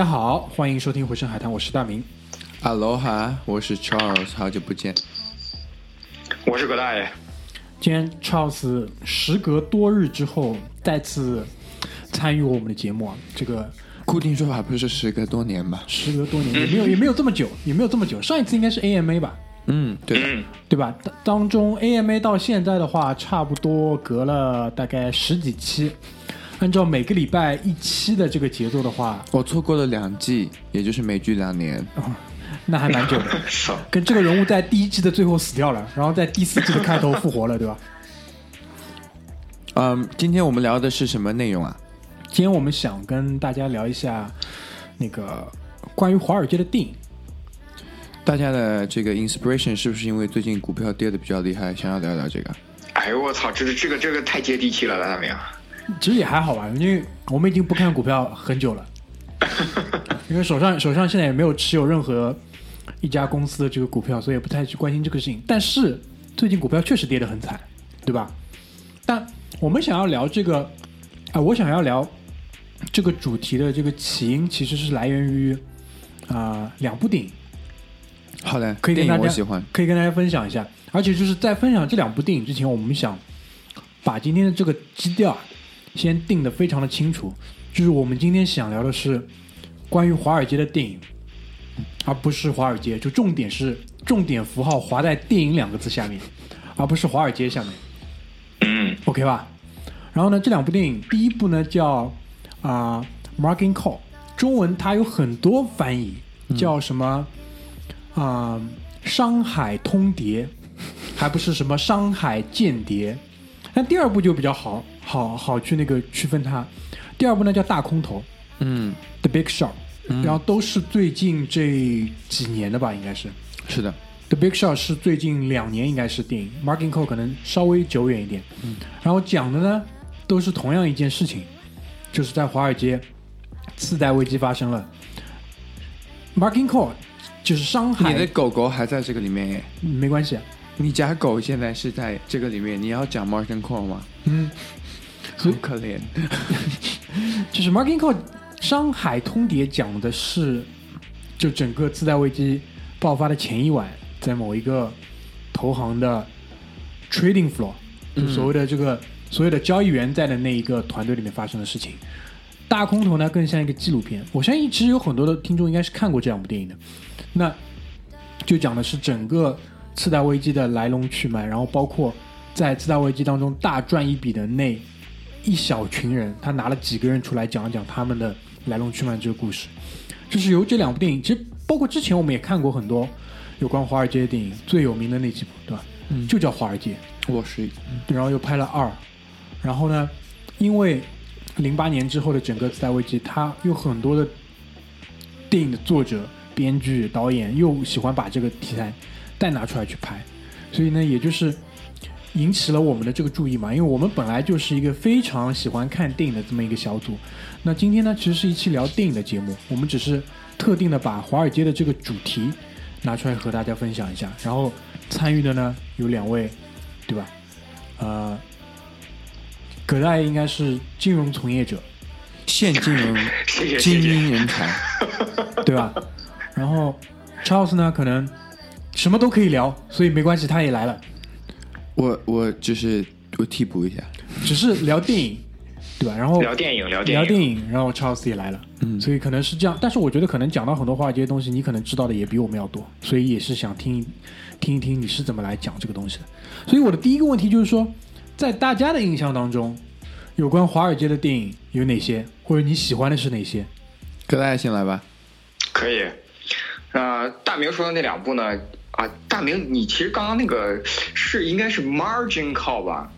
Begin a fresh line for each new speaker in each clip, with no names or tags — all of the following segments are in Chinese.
大家好，欢迎收听《回声海滩》，我是大明。
Aloha，我是 Charles，好久不见。
我是葛大爷。
今天 Charles 时隔多日之后再次参与我们的节目啊，这个
固定说法不是时隔多年吧？
时隔多年也没有也没有这么久，也没有这么久。上一次应该是 AMA 吧，
嗯，对的。
嗯，
对吧？当当中 AMA 到现在的话，差不多隔了大概十几期。按照每个礼拜一期的这个节奏的话，
我错过了两季，也就是美剧两年。
那还蛮久的。跟这个人物在第一季的最后死掉了，然后在第四季的开头复活了，对吧？
嗯，今天我们聊的是什么内容啊？
今天我们想跟大家聊一下那个关于华尔街的电影。
大家的这个 inspiration 是不是因为最近股票跌的比较厉害，想要聊聊这个？
哎呦我操，这这个这个太接地气了，大明。
其实也还好吧，因为我们已经不看股票很久了，因为手上手上现在也没有持有任何一家公司的这个股票，所以也不太去关心这个事情。但是最近股票确实跌得很惨，对吧？但我们想要聊这个，啊、我想要聊这个主题的这个起因，其实是来源于啊、两部电影。
好的，
可以跟大家
我喜欢。
可以跟大家分享一下。而且就是在分享这两部电影之前，我们想把今天的这个基调啊先定的非常的清楚，就是我们今天想聊的是关于华尔街的电影，而不是华尔街，就重点是重点符号划在电影两个字下面，而不是华尔街下面。
嗯
OK 吧？然后呢，这两部电影，第一部呢叫啊、Margin Call，中文它有很多翻译，叫什么啊、商海通牒，还不是什么商海间谍。那第二部就比较好好好去那个区分它。第二部呢叫大空头
嗯
，，The Big Short，、然后都是最近这几年的吧，应该是。
是的。
The Big Short 是最近两年应该是电影，Marking Call 可能稍微久远一点。嗯，然后讲的呢都是同样一件事情，就是在华尔街次贷危机发生了。，Marking Call 就是伤害，
你的狗狗还在这个里面耶？
嗯没关系啊，
你家狗现在是在这个里面，你要讲 Martin Cole 吗？
嗯，
好可怜。
就是 Margin Call 上海通牒讲的是，就整个次贷危机爆发的前一晚，在某一个投行的 trading floor，就所谓的这个、所有的交易员在的那一个团队里面发生的事情。大空头呢更像一个纪录片，我相信其实有很多的听众应该是看过这两部电影的。那就讲的是整个次贷危机的来龙去脉，然后包括在次贷危机当中大赚一笔的那一小群人，他拿了几个人出来讲一讲他们的来龙去脉这个故事。就是由这两部电影，其实包括之前我们也看过很多有关华尔街的电影，最有名的那几部，对吧？
嗯
就叫《华尔街》。
我是
然后又拍了二，然后呢，因为零八年之后的整个次贷危机，他有很多的电影的作者、编剧、导演又喜欢把这个题材再拿出来去拍，所以呢，也就是引起了我们的这个注意嘛，因为我们本来就是一个非常喜欢看电影的这么一个小组。那今天呢，其实是一期聊电影的节目，我们只是特定的把华尔街的这个主题拿出来和大家分享一下，然后参与的呢有两位，对吧？呃，葛大爷应该是金融从业者，
现金融
谢谢
精。英人才。
对吧？然后 Charles 呢，可能什么都可以聊，所以没关系，他也来了，
我我就是我替补一下。
只是聊电影，对吧？然后
聊电影，聊电影，
聊电影，然后 Charles 也来了，嗯，所以可能是这样。但是我觉得可能讲到很多华尔街的东西，你可能知道的也比我们要多，所以也是想听听一听你是怎么来讲这个东西的。所以我的第一个问题就是说，在大家的印象当中，有关华尔街的电影有哪些，或者你喜欢的是哪些？
葛大家先来吧。
可以。呃，大明说的那两部呢？啊，大明，你其实刚刚那个是应该是 margin call 吧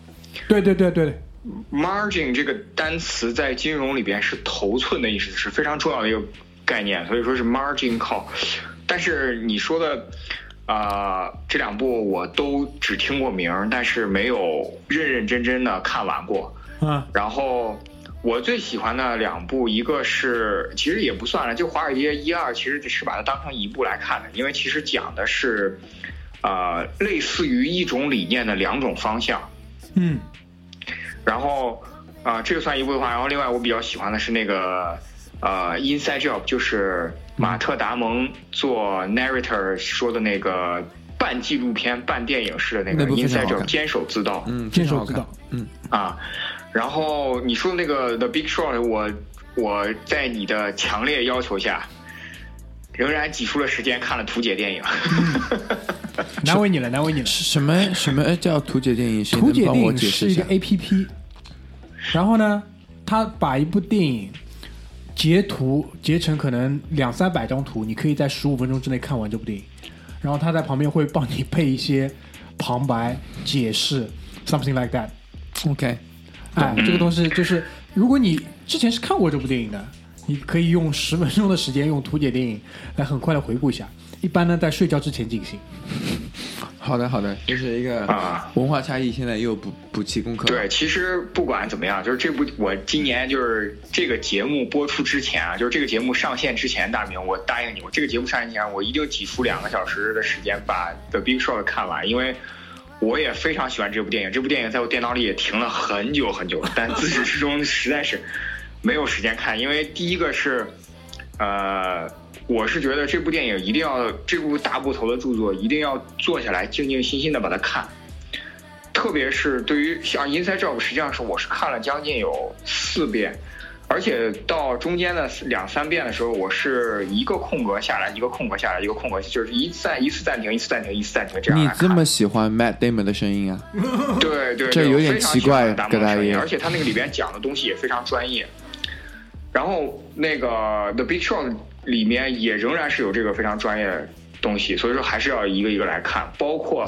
对对对对
，？margin 这个单词在金融里边是头寸的意思，是非常重要的一个概念，所以说是 margin call。但是你说的，啊、这两部我都只听过名，但是没有认认真真的看完过。
嗯，
然后我最喜欢的两部，一个是其实也不算了，就《华尔街一二》，其实是把它当成一部来看的，因为其实讲的是，呃，类似于一种理念的两种方向。
嗯
然后啊、这个算一部的话，然后另外我比较喜欢的是那个呃，Inside Job 就是马特·达蒙做 narrator 说的那个半纪录片、半电影式的那个 Inside
好
Job，
看
坚守自盗。
嗯，
坚守自盗。
嗯，
啊，然后你说的那个 The Big Short，我我在你的强烈要求下，仍然挤出了时间看了图解电影。
难为你了，难为你了。
什么什么叫图解电影？
图解电影是一个？A P P，然后呢，他把一部电影截图截成可能两三百张图，你可以在十五分钟之内看完这部电影。然后他在旁边会帮你配一些旁白解释，something like that。
OK，
哎，这个东西就是，如果你之前是看过这部电影的，你可以用十分钟的时间用图解电影来很快的回顾一下。一般呢，在睡觉之前进行。
好的好的，这是一个
啊
文化差异，现在又补补齐功课。
对，，其实不管怎么样，就是这部我今年就是这个节目播出之前啊，就是这个节目上线之前，大明，我答应你，我这个节目上线之前，我一定挤出两个小时的时间把《The Big Short》看完，因为我也非常喜欢这部电影。这部电影在我电脑里也停了很久很久，但自始至终实在是没有时间看，因为第一个是，呃。我是觉得这部电影一定要，这部大部头的著作一定要坐下来静静心心的把它看，特别是对于像《Inside Job》，实际上是我是看了将近有四遍，而且到中间的两三遍的时候，我是一个空格下来，一个空格下来，一个空格，就是一暂一次暂停，一次暂停，一次暂停这样
你。这么喜欢 Matt Damon 的声音啊？
对对，对
这有点奇怪
的声音
葛大爷
而且他那个里边讲的东西也非常专业。然后那个《The Big Short》里面也仍然是有这个非常专业的东西，所以说还是要一个一个来看。包括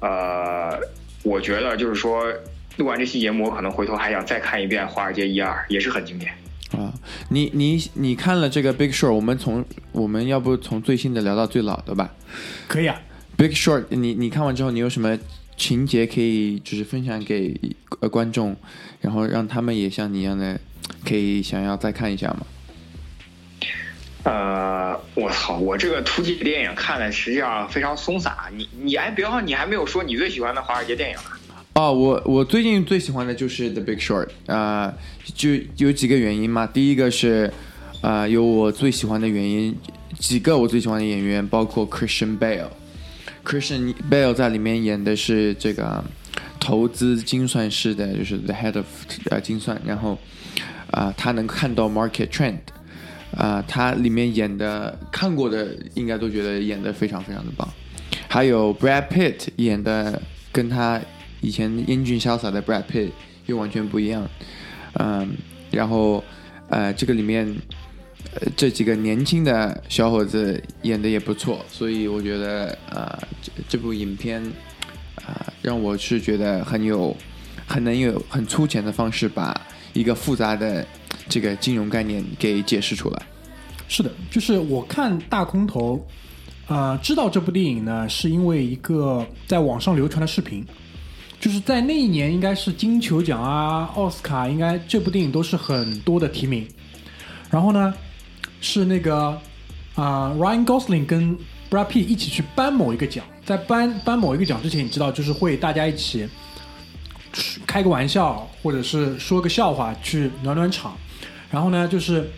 呃，我觉得就是说录完这期节目，我可能回头还想再看一遍《华尔街一二》，也是很经典。
啊，你你你看了这个 Big Short，我们从我们要不从最新的聊到最老的吧
可以啊
，？Big Short，你你看完之后，你有什么情节可以就是分享给呃观众，然后让他们也像你一样的可以想要再看一下吗？
呃，我操，我这个突击电影看的实际上非常松散。你你哎，别忘，你还没有说你最喜欢的华尔街电影呢。
哦，我我最近最喜欢的就是 The Big Short，啊、就有几个原因嘛。第一个是，啊、有我最喜欢的原因，几个我最喜欢的演员，包括 Christian Bale。Christian Bale 在里面演的是这个投资精算师的，就是 the head of 呃精算，然后啊、他能看到 market trend，啊、他里面演的看过的应该都觉得演的非常非常的棒。还有 Brad Pitt 演的跟他以前英俊潇洒的 Brad Pitt 又完全不一样，嗯，然后呃这个里面呃这几个年轻的小伙子演的也不错，所以我觉得呃这这部影片啊、让我是觉得很有很能有很粗浅的方式把一个复杂的这个金融概念给解释出来。
是的，就是我看大空头，呃，知道这部电影呢，是因为一个在网上流传的视频，就是在那一年应该是金球奖啊、奥斯卡，应该这部电影都是很多的提名。然后呢，是那个啊、Ryan Gosling 跟 Brad Pitt 一起去颁某一个奖，在颁颁某一个奖之前，你知道，就是会大家一起开个玩笑，或者是说个笑话去暖暖场。然后呢，就是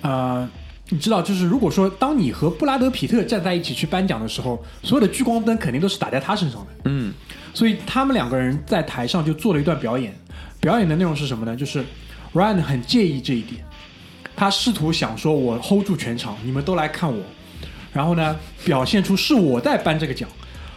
呃，你知道，就是如果说当你和布拉德皮特站在一起去颁奖的时候，所有的聚光灯肯定都是打在他身上的。
嗯，
所以他们两个人在台上就做了一段表演，表演的内容是什么呢？就是 Ryan 很介意这一点，他试图想说我 hold 住全场，你们都来看我，然后呢，表现出是我在颁这个奖，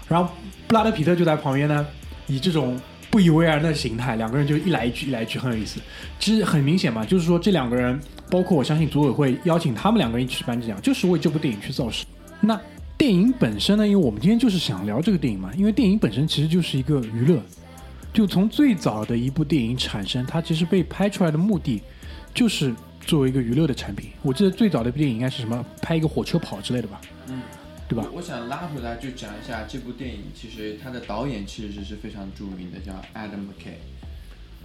然后布拉德皮特就在旁边呢，以这种不以为然的形态，两个人就一来一句，一来一句，很有意思。其实很明显嘛，就是说这两个人，包括我相信组委会邀请他们两个人一起颁这奖，就是为这部电影去造势。那电影本身呢，因为我们今天就是想聊这个电影嘛，因为电影本身其实就是一个娱乐，就从最早的一部电影产生，它其实被拍出来的目的就是作为一个娱乐的产品。我记得最早的一部电影应该是什么，拍一个火车跑之类的吧，
嗯，
对吧？
我想拉回来就讲一下这部电影，其实它的导演其实是非常著名的，叫 Adam McKay。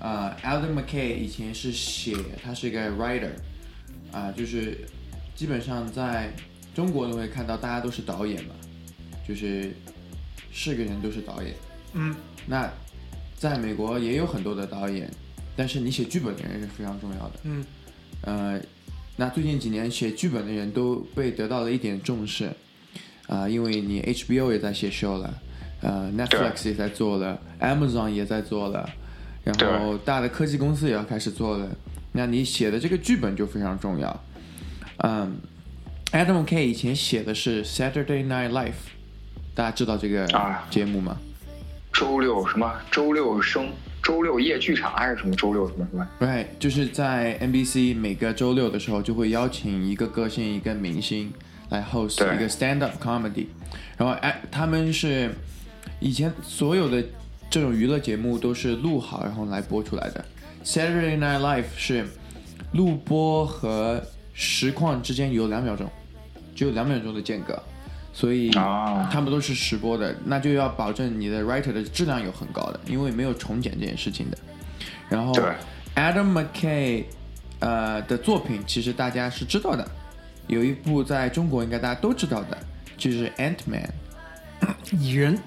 啊、a d a m McKay 以前是写，他是一个 writer，啊、就是基本上在中国都会看到大家都是导演嘛，就是是个人都是导演。
嗯，
那在美国也有很多的导演，但是你写剧本的人是非常重要的。
嗯，
呃，那最近几年写剧本的人都被得到了一点重视，啊、因为你 HBO 也在写 show 了，呃，Netflix 也在做了，Amazon 也在做了，然后大的科技公司也要开始做了，那你写的这个剧本就非常重要。嗯，Adam K 以前写的是 Saturday Night Live，大家知道这个
啊
节目吗？
周六什么？周六生，周六夜剧场还是什么？周六什么什么
？Right，就是在 NBC 每个周六的时候，就会邀请一个歌星、一个明星来 host 一个 stand up comedy，然后哎，他们是以前所有的这种娱乐节目都是录好然后来播出来的。Saturday Night Live 是录播和实况之间有两秒钟，只有两秒钟的间隔，所以
啊
他们都是实播的，那就要保证你的 writer 的质量有很高的，因为没有重剪这件事情的。然后 Adam McKay 呃的作品其实大家是知道的，有一部在中国应该大家都知道的，就是 Ant Man。
蚁人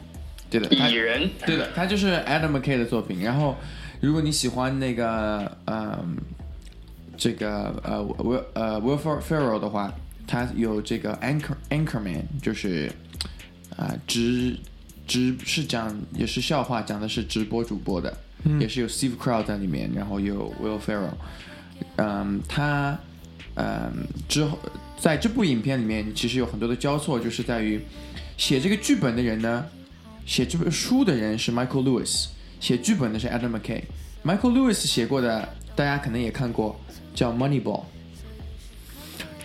对的，他
蚁人，
对的，他就是 Adam McKay 的作品。然后，如果你喜欢那个嗯、这个呃 Will 呃 Will Ferrell 的话，他有这个 Anchor Anchorman，就是啊、直直是讲也是笑话，讲的是直播主播的，也是有 Steve Carell 在里面，然后有 Will Ferrell。嗯，他嗯之后在这部影片里面，其实有很多的交错，就是在于写这个剧本的人呢，写这本书的人是 Michael Lewis，写剧本的是 Adam McKay。Michael Lewis 写过的，大家可能也看过，叫 Moneyball。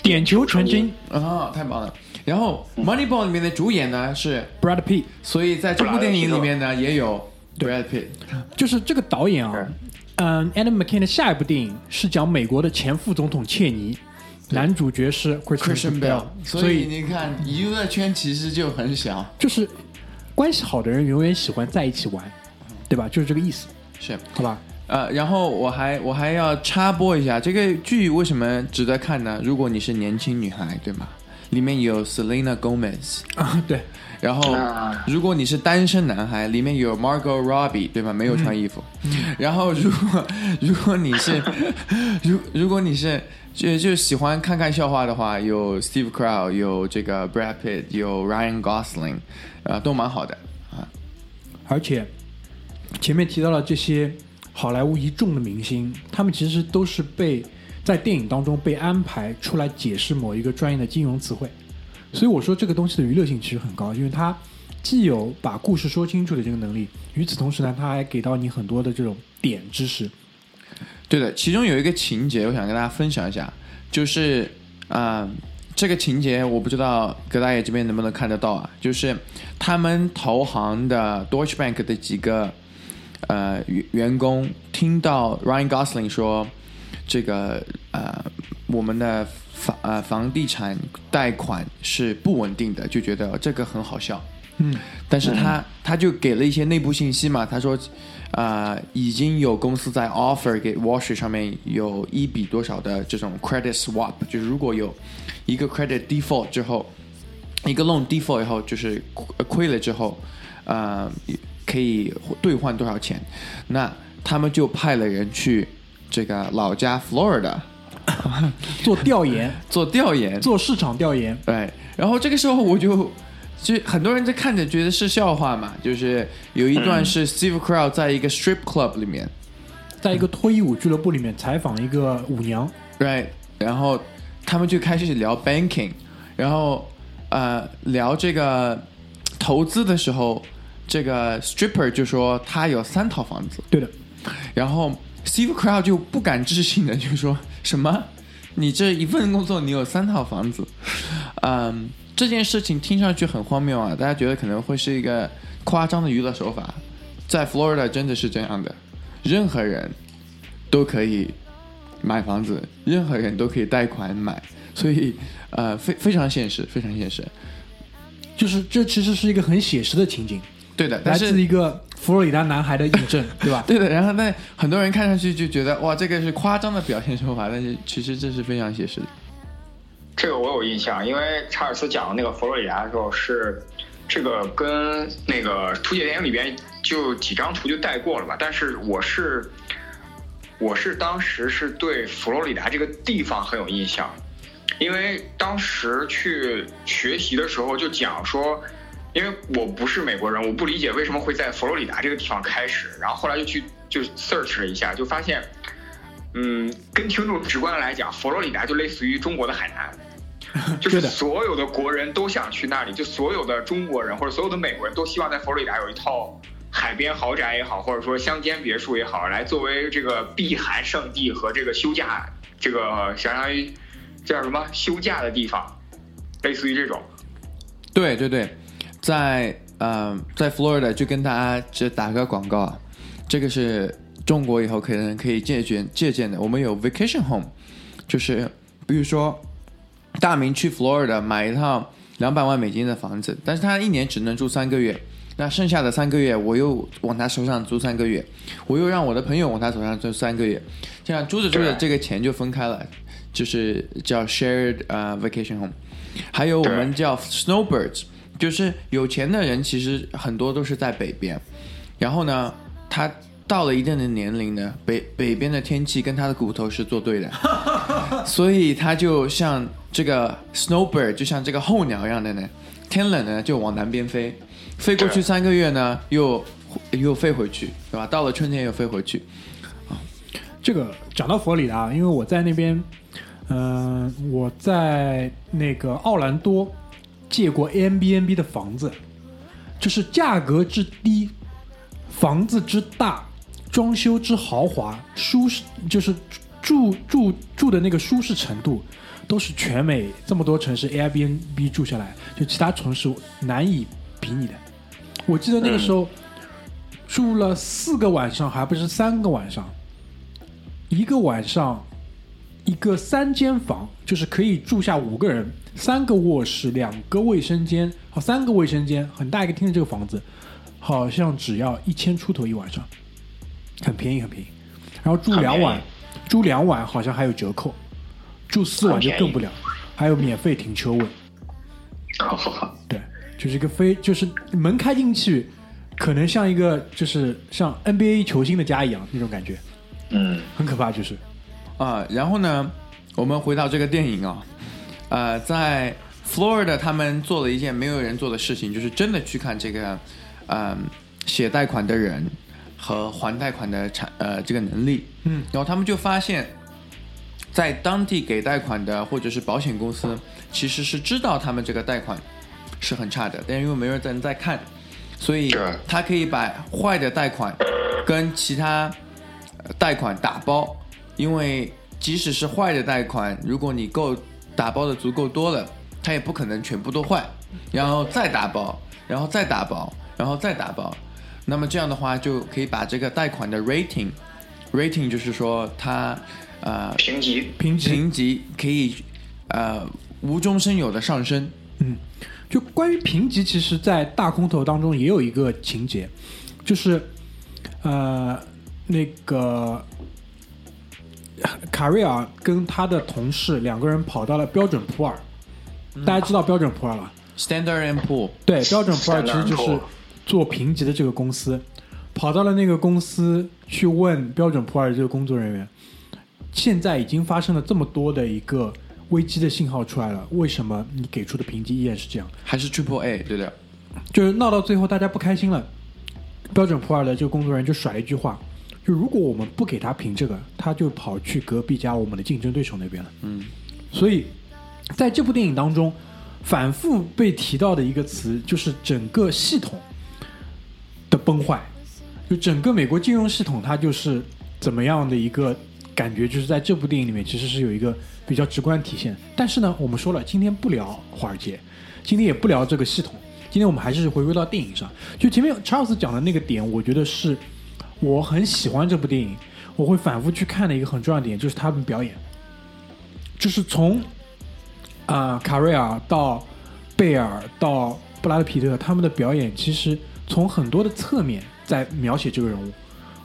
点球成金
啊、太棒了！然后 Moneyball 里面的主演呢是
，，Brad Pitt，
所以在这部电影里面呢也有 Brad Pitt。
就是这个导演啊，嗯，Adam McKay 的下一部电影是讲美国的前副总统切尼，男主角是
Christian Bale，
所
以你看娱乐圈其实就很小，
就是关系好的人永远喜欢在一起玩，对吧？就是这个意思，
是。
好吧？
呃，然后我还我还要插播一下，这个剧为什么值得看呢？如果你是年轻女孩，对吗？里面有 Selena Gomez，
啊，对，
然后
啊
如果你是单身男孩，里面有 Margot Robbie，对吧？没有穿衣服。然后如果如果你是如如果你是就就喜欢看看笑话的话，有 Steve Carell，有这个 Brad Pitt，有 Ryan Gosling，啊、都蛮好的啊。
而且前面提到了这些好莱坞一众的明星，他们其实都是被在电影当中被安排出来解释某一个专业的金融词汇，所以我说这个东西的娱乐性其实很高，因为它既有把故事说清楚的这个能力，与此同时呢，它还给到你很多的这种点知识。
对的，其中有一个情节，我想跟大家分享一下，就是啊、这个情节我不知道葛大爷这边能不能看得到啊，就是他们投行的 Deutsche Bank 的几个呃员员工听到 Ryan Gosling 说这个呃我们的房呃房地产贷款是不稳定的，就觉得这个很好笑。
嗯，
但是他他就给了一些内部信息嘛，他说，啊、已经有公司在 offer 给 Wall Street 上面有一比多少的这种 credit swap，就是如果有一个 credit default 之后，一个 loan default 以后，就是亏亏了之后，呃，可以兑换多少钱？那他们就派了人去这个老家 Florida
做调研，
做调研，
做市场调研，
对，然后这个时候我就，就很多人在看着觉得是笑话嘛，就是有一段是 Steve Carell 在一个 strip club 里面、
在一个脱衣舞俱乐部里面采访一个舞娘
，r i g h t 然后他们就开始聊 banking，然后呃聊这个投资的时候，这个 stripper 就说他有三套房子，
对的，
然后 Steve Carell 就不敢置信的就说什么，你这一份工作你有三套房子，嗯，这件事情听上去很荒谬啊，大家觉得可能会是一个夸张的娱乐手法，在 Florida 真的是这样的，任何人都可以买房子，任何人都可以贷款买，所以呃非非常现实，非常现实，
就是这其实是一个很写实的情景，
对的，但
来
是
自一个佛罗里达男孩的印证，对吧？
对的，然后那很多人看上去就觉得哇，这个是夸张的表现手法，但是其实这是非常写实的。
这个我有印象，因为查尔斯讲的那个佛罗里达的时候是，这个跟那个图解电影里边就几张图就带过了吧。但是我是我是当时是对佛罗里达这个地方很有印象，因为当时去学习的时候就讲说，因为我不是美国人，我不理解为什么会在佛罗里达这个地方开始，然后后来就去就 search 了一下，就发现，嗯，跟听众直观的来讲，佛罗里达就类似于中国的海南，就是所有的国人都想去那里，就所有的中国人或者所有的美国人都希望在佛罗里达有一套海边豪宅也好，或者说乡间别墅也好，来作为这个避寒圣地和这个休假，这个相当于叫什么休假的地方，类似于这种。
对对对，在呃在 Florida 就跟大家这打个广告啊，这个是中国以后可能可以借鉴借鉴的。我们有 Vacation Home，就是比如说大明去 Florida 买一套两百万美金的房子，但是他一年只能住三个月。那剩下的三个月，我又往他手上租三个月，我又让我的朋友往他手上租三个月，这样租着租着，这个钱就分开了，就是叫 shared 呃 vacation home。还有我们叫 snowbirds，就是有钱的人其实很多都是在北边，然后呢，他到了一定的年龄呢，北北边的天气跟他的骨头是作对的，所以他就像这个 snowbird，就像这个候鸟一样的呢，天冷呢就往南边飞，飞过去三个月呢，又又飞回去，对吧？到了春天又飞回去，
这个讲到佛罗里达，因为我在那边，嗯、我在那个奥兰多借过 a m b n b 的房子，就是价格之低，房子之大，装修之豪华，舒适就是住住住的那个舒适程度，都是全美这么多城市 Airbnb 住下来，就其他城市难以比拟的。我记得那个时候、住了四个晚上，还不是三个晚上，一个晚上一个三间房，就是可以住下五个人，三个卧室，两个卫生间，好三个卫生间，很大一个厅的这个房子，好像只要一千出头一晚上，很便宜很便宜。然后住两晚，住两晚好像还有折扣，住四晚就更不了，还有免费停车位。对，就是一个非就是门开进去，可能像一个就是像 NBA 球星的家一样那种感觉，
嗯，
很可怕，就是。
啊，然后呢，我们回到这个电影啊，呃，在 Florida 他们做了一件没有人做的事情，就是真的去看这个，嗯、写贷款的人和还贷款的产呃这个能力，
嗯，
然后他们就发现，在当地给贷款的或者是保险公司其实是知道他们这个贷款是很差的，但因为没有人在看，所以他可以把坏的贷款跟其他呃贷款打包，因为即使是坏的贷款，如果你够打包的足够多了，它也不可能全部都坏，然后再打包，然后再打包，然后再打包，那么这样的话就可以把这个贷款的 rating，rating 就是说它呃
评级。
评级
评级可以呃无中生有的上升，嗯
就关于评级，其实，在大空头当中也有一个情节，就是呃，那个卡瑞尔跟他的同事两个人跑到了标准普尔，大家知道标准普尔了
？Standard and Poor
对，标准普尔其实就是做评级的这个公司，跑到了那个公司去问标准普尔这个工作人员，现在已经发生了这么多的一个危机的信号出来了，为什么你给出的评级依然是这样？
还是 Triple A 对的，
就是闹到最后大家不开心了，标准普尔的这个工作人员就甩了一句话，就如果我们不给他评这个，他就跑去隔壁家我们的竞争对手那边了。
嗯，
所以在这部电影当中，反复被提到的一个词就是整个系统的崩坏，就整个美国金融系统它就是怎么样的一个感觉，就是在这部电影里面其实是有一个比较直观体现。但是呢，我们说了，今天不聊华尔街，今天也不聊这个系统，今天我们还是回归到电影上。就前面查尔斯讲的那个点，我觉得是我很喜欢这部电影，我会反复去看的一个很重要的点，就是他们表演，就是从啊、卡瑞尔到贝尔到布拉德皮特他们的表演，其实从很多的侧面在描写这个人物，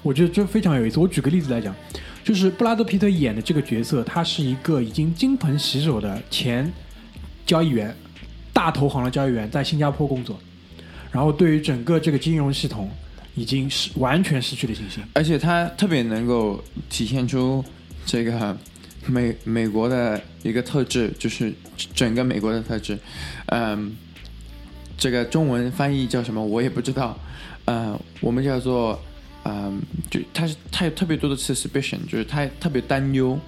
我觉得这非常有意思。我举个例子来讲，就是布拉德皮特演的这个角色，他是一个已经金盆洗手的前交易员，大投行的交易员，在新加坡工作，然后对于整个这个金融系统已经是完全失去了信心。
而且他特别能够体现出这个美美国的一个特质，就是整个美国的特质。嗯，这个中文翻译叫什么我也不知道。呃，我们叫做嗯，就他是他有特别多的 suspicion，就是他特别担忧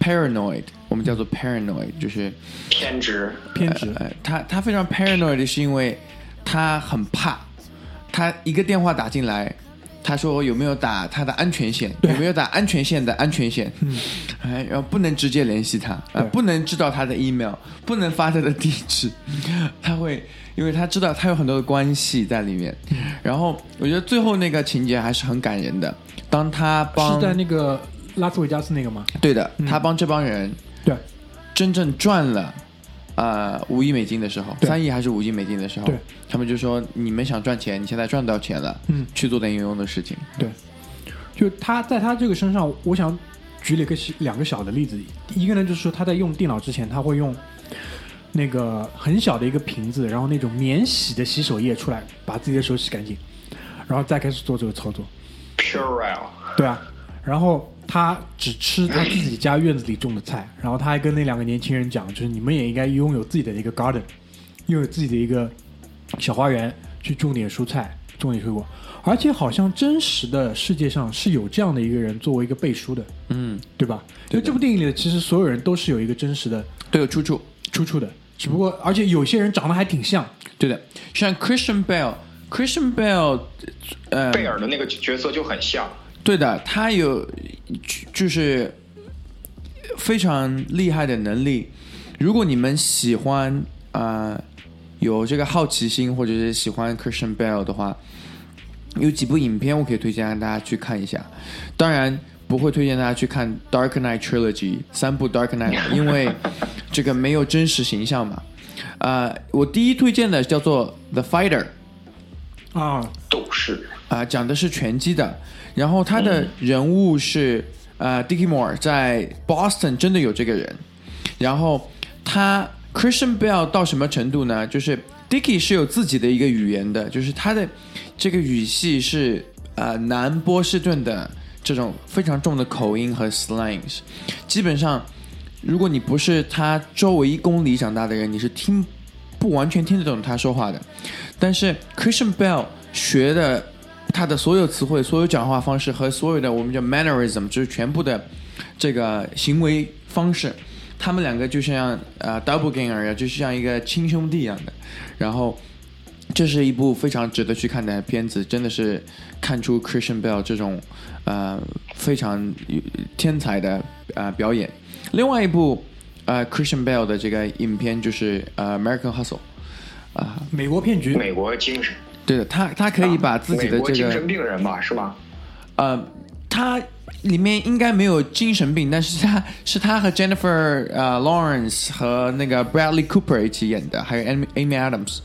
，paranoid，我们叫做 paranoid，就是
偏执，
偏执。
呃，他他非常 paranoid 是因为他很怕，他一个电话打进来，他说有没有打他的安全线，有没有打安全线的安全线，嗯，哎，然后不能直接联系他，呃，不能知道他的 email，不能发他的地址，他会，因为他知道他有很多的关系在里面，然后我觉得最后那个情节还是很感人的，当他帮
是在那个拉斯维加斯那个吗？
对的，他帮这帮人
对，
真正赚了呃五亿美金的时候，
对
三亿还是五亿美金的时候
对，
他们就说你们想赚钱，你现在赚到钱了，
嗯，
去做点有用的事情。
对，就他在他这个身上，我想举了一个小两个小的例子。一个呢，就是说他在用电脑之前，他会用那个很小的一个瓶子，然后那种免洗的洗手液出来，把自己的手洗干净，然后再开始做这个操作。
Purell，
对啊，然后他只吃他自己家院子里种的菜，然后他还跟那两个年轻人讲，就是你们也应该拥有自己的一个 garden，拥有自己的一个小花园，去种点蔬菜，种点水果。而且好像真实的世界上是有这样的一个人作为一个背书的，
嗯，
对吧？因为这部电影里的其实所有人都是有一个真实的
都有出处。
出处的，只不过而且有些人长得还挺像，
对的，像 Christian Bale，Christian Bale，呃，
贝尔的那个角色就很像。
对的，他有就就是非常厉害的能力。如果你们喜欢啊、呃有这个好奇心，或者是喜欢 Christian Bale 的话，有几部影片我可以推荐让大家去看一下。当然不会推荐大家去看 Dark Knight Trilogy 三部 Dark Knight，因为这个没有真实形象嘛。啊、我第一推荐的叫做 The Fighter。
啊，
斗士，
啊、讲的是拳击的，然后他的人物是、呃 Dickie Moore，在 Boston 真的有这个人，然后他 Christian Bale 到什么程度呢？就是 Dickie 是有自己的一个语言的，就是他的这个语系是呃南波士顿的这种非常重的口音和 slangs，基本上如果你不是他周围一公里长大的人，你是听不完全听得懂他说话的。但是 Christian Bale 学的他的所有词汇、所有讲话方式和所有的我们叫 mannerism，就是全部的这个行为方式，他们两个就像呃 double ganger 就像一个亲兄弟一样的。然后这是一部非常值得去看的片子，真的是看出 Christian Bale 这种呃非常天才的呃表演。另外一部呃 Christian Bale 的这个影片就是呃 American Hustle。啊，
美国骗局，
美国精神，
对的，他他可以把自己的
美国
这个
精神病人吧，是吧？
呃，他里面应该没有精神病，但是他 是他和 Jennifer 呃 Lawrence 和那个 Bradley Cooper 一起演的，还有 Amy Amy Adams。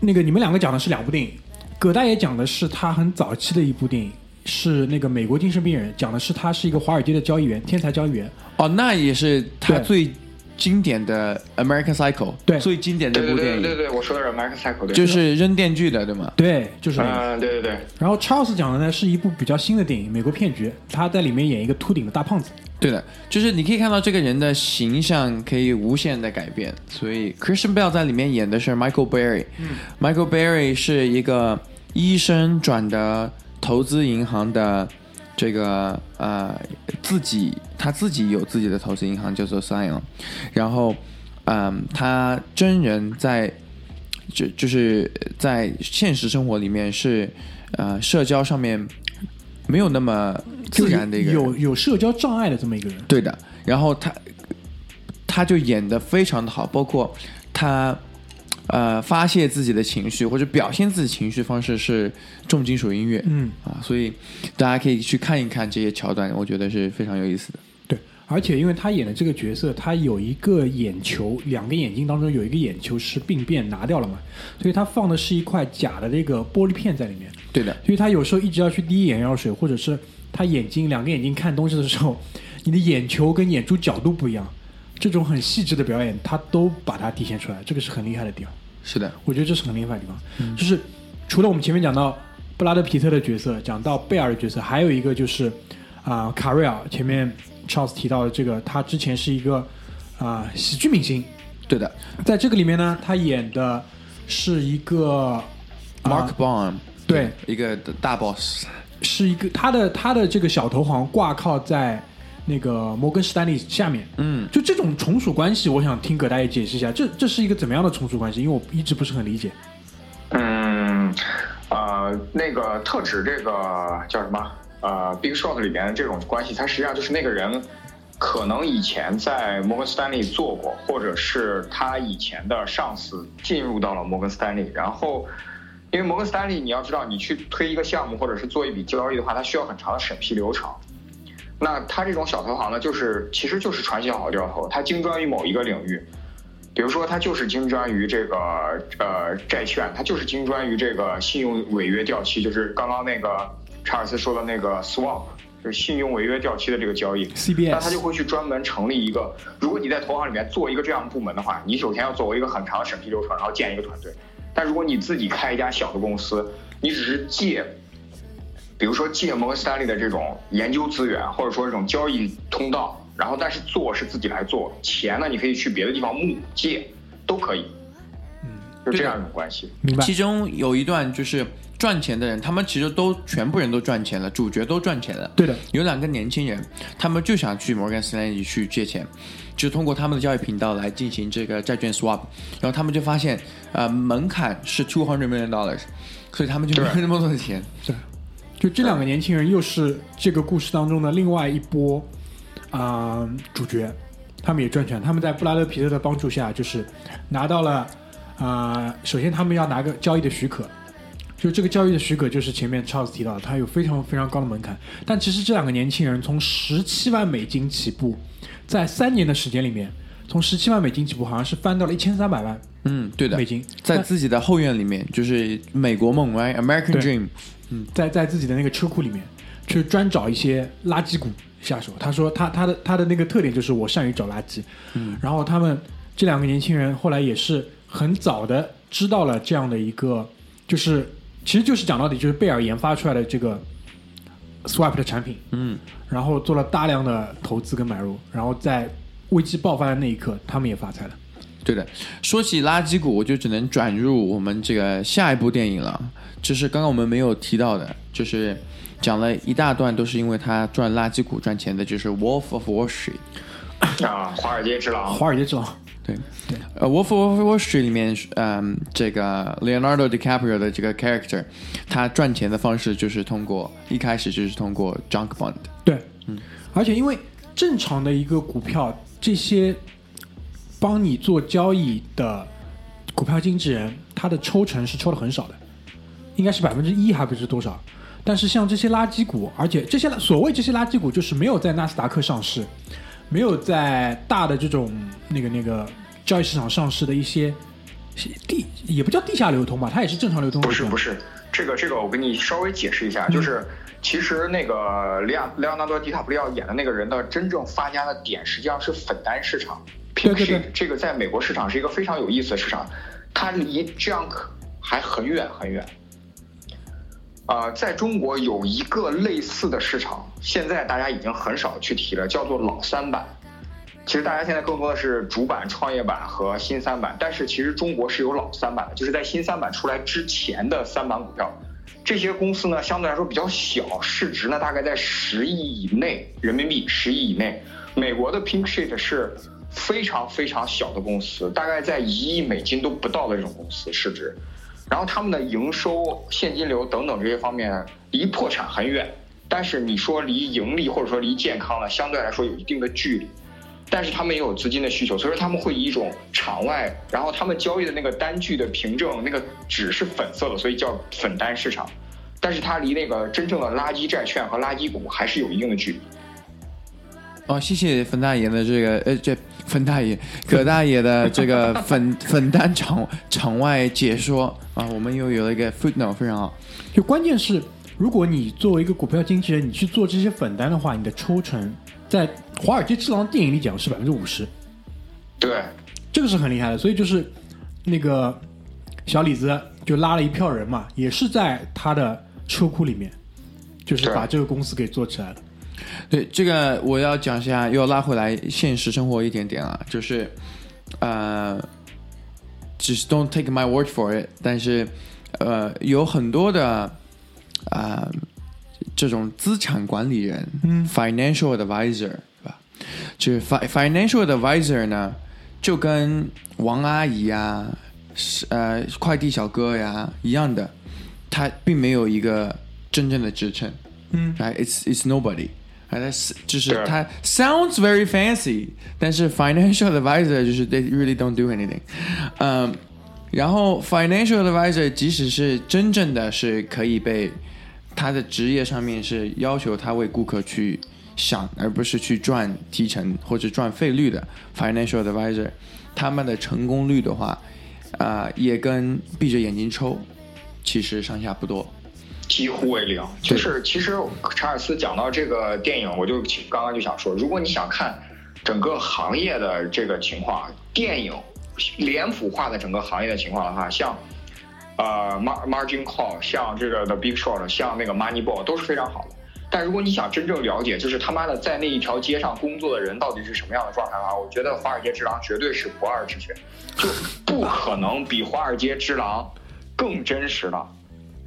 那个你们两个讲的是两部电影，葛大爷讲的是他很早期的一部电影，是那个美国精神病人，讲的是他是一个华尔街的交易员，天才交易员。
哦，那也是他最经典的 American Psycho，
对
最经典的
对
一部电影，
对对对对，我说的是 American Psycho，对
就是扔电锯的，对吗？
对，就是那个。
嗯，对对对，
然后 Charles 讲的呢是一部比较新的电影《美国骗局》，他在里面演一个秃顶的大胖子。
对的，就是你可以看到这个人的形象可以无限的改变，所以 Christian Bale 在里面演的是 Michael Berry，、Michael Berry 是一个医生转的投资银行的这个呃自己他自己有自己的投资银行叫做 Scion，然后嗯、他真人在就就是在现实生活里面是呃社交上面没有那么自然的一个
有有社交障碍的这么一个人。
对的，然后他他就演的非常的好，包括他呃发泄自己的情绪或者表现自己情绪方式是重金属音乐，
嗯。
啊，所以大家可以去看一看这些桥段，我觉得是非常有意思的。
对，而且因为他演的这个角色，他有一个眼球，两个眼睛当中有一个眼球是病变拿掉了嘛，所以他放的是一块假的那个玻璃片在里面。
对的，
所以他有时候一直要去滴眼药水，或者是他眼睛两个眼睛看东西的时候，你的眼球跟眼珠角度不一样，这种很细致的表演，他都把它体现出来，这个是很厉害的地方。
是的，
我觉得这是很厉害的地方，就是除了我们前面讲到布拉德皮特的角色，讲到贝尔的角色，还有一个就是啊、卡瑞尔，前面 Charles 提到的这个，他之前是一个啊、喜剧明星，
对的。
在这个里面呢，他演的是一个
，Mark Baum，
对，
一个大 boss，
是一个他的他的这个小头好像挂靠在那个摩根士丹利下面，
嗯，
就这种从属关系，我想听葛大爷解释一下，这这是一个怎么样的从属关系？因为我一直不是很理解。
嗯，呃，那个特指这个叫什么？呃，《Big Short》里边的这种关系，它实际上就是那个人可能以前在摩根斯丹利做过，或者是他以前的上司进入到了摩根斯丹利，然后。因为摩根斯丹利，你要知道，你去推一个项目或者是做一笔交易的话，它需要很长的审批流程。那他这种小投行呢，就是其实就是传销好掉头，他精专于某一个领域，比如说他就是精专于这个呃债券，他就是精专于这个信用违约掉期，就是刚刚那个查尔斯说的那个 swap，就是信用违约掉期的这个交易。
CBS
那他就会去专门成立一个，如果你在投行里面做一个这样的部门的话，你首先要走一个很长的审批流程，然后建一个团队。但如果你自己开一家小的公司，你只是借，比如说借摩根斯丹利的这种研究资源，或者说这种交易通道，然后但是做是自己来做，钱呢你可以去别的地方募借，都可以。
嗯，
就这样一种关系。
明白
其。中有一段就是赚钱的人，他们其实都全部人都赚钱了，主角都赚钱了。
对的，
有两个年轻人，他们就想去摩根斯丹利去借钱，就通过他们的交易频道来进行这个债券 swap，然后他们就发现，呃，门槛是 two hundred million dollars，所以他们就没有那么多的钱。
是，就这两个年轻人又是这个故事当中的另外一波啊、主角，他们也赚钱。他们在布拉德皮特的帮助下，就是拿到了啊、首先他们要拿个交易的许可，就这个交易的许可就是前面 Charles 提到的，它有非常非常高的门槛。但其实这两个年轻人从十七万美金起步，在三年的时间里面，从十七万美金起步，好像是翻到了一千三百万
嗯，对的
美，金，
在自己的后院里面，就是美国梦，right？American
对
Dream。
在在自己的那个车库里面去专找一些垃圾股下手。他说他他的他的那个特点就是我善于找垃圾。嗯，然后他们这两个年轻人后来也是很早的知道了这样的一个，就是其实就是讲到底就是贝尔研发出来的这个 Swap 的产品。
嗯，
然后做了大量的投资跟买入，然后在危机爆发的那一刻，他们也发财了。
对的，说起垃圾股，我就只能转入我们这个下一部电影了，就是刚刚我们没有提到的，就是讲了一大段都是因为他赚垃圾股赚钱的，就是《Wolf of Wall Street 》。
啊，华尔街之狼。
华尔街之狼，
对，呃，《Wolf of Wall Street》里面，嗯，这个 Leonardo DiCaprio 的这个 character，他赚钱的方式就是通过一开始就是通过 junk bond。
对，嗯，而且因为正常的一个股票，这些帮你做交易的股票经纪人，他的抽成是抽的很少的，应该是百分之一还不是多少。但是像这些垃圾股，而且这些所谓这些垃圾股，就是没有在纳斯达克上市，没有在大的这种那个那个交易市场上市的一些地，也不叫地下流通吧，它也是正常流通。
不是不是，这个这个我跟你稍微解释一下，就是其实那个里亚莱昂纳多·迪卡普里奥演的那个人的真正发家的点，实际上是粉单市场。Pink sheet 这个在美国市场是一个非常有意思的市场，它离 Junk 还很远很远。啊、在中国有一个类似的市场，现在大家已经很少去提了，叫做老三板。其实大家现在更多的是主板、创业板和新三板，但是其实中国是有老三板的，就是在新三板出来之前的三板股票。这些公司呢，相对来说比较小，市值呢大概在十亿以内人民币，十亿以内。美国的 Pink Sheet 是非常非常小的公司，大概在一亿美金都不到的这种公司市值。然后他们的营收、现金流等等这些方面离破产很远，但是你说离盈利或者说离健康呢，相对来说有一定的距离。但是他们也有资金的需求，所以说他们会以一种场外，然后他们交易的那个单据的凭证那个纸是粉色的，所以叫粉单市场。但是它离那个真正的垃圾债券和垃圾股还是有一定的距离。
哦，谢谢冯大爷的这个呃，这冯大爷、葛大爷的这个 粉粉单场场外解说啊，我们又有了一个 footnote，非常好。
就关键是，如果你作为一个股票经纪人，你去做这些粉单的话，你的抽成在《华尔街之狼》电影里讲是百分之五十，
对，
这个是很厉害的。所以就是那个小李子就拉了一票人嘛，也是在他的车库里面，就是把这个公司给做起来了。
对这个我要讲一下，又拉回来现实生活一点点啊，就是呃，只是 don't take my word for it，但是呃，有很多的啊、呃这种资产管理人，嗯，financial advisor，是吧？就是 fi financial advisor 呢，就跟王阿姨呀、是呃快递小哥呀一样的，他并没有一个真正的职称，
嗯
，right？It's it's nobody。啊，它是就是
对
它 sounds very fancy，但是 financial advisor 就是 they really don't do anything，嗯，然后 financial advisor 即使是真正的是可以被他的职业上面是要求他为顾客去想，而不是去赚提成或者赚费率的 financial advisor，他们的成功率的话，啊、也跟闭着眼睛抽其实上下不多。
几乎为零。就是其实查尔斯讲到这个电影，我就刚刚就想说，如果你想看整个行业的这个情况，电影脸谱化的整个行业的情况的话，像呃 Mar Margin Call，像这个 The Big Short，像那个 Moneyball 都是非常好的。但如果你想真正了解，就是他妈的在那一条街上工作的人到底是什么样的状态的话，我觉得《华尔街之狼》绝对是不二之选，就不可能比《华尔街之狼》更真实了。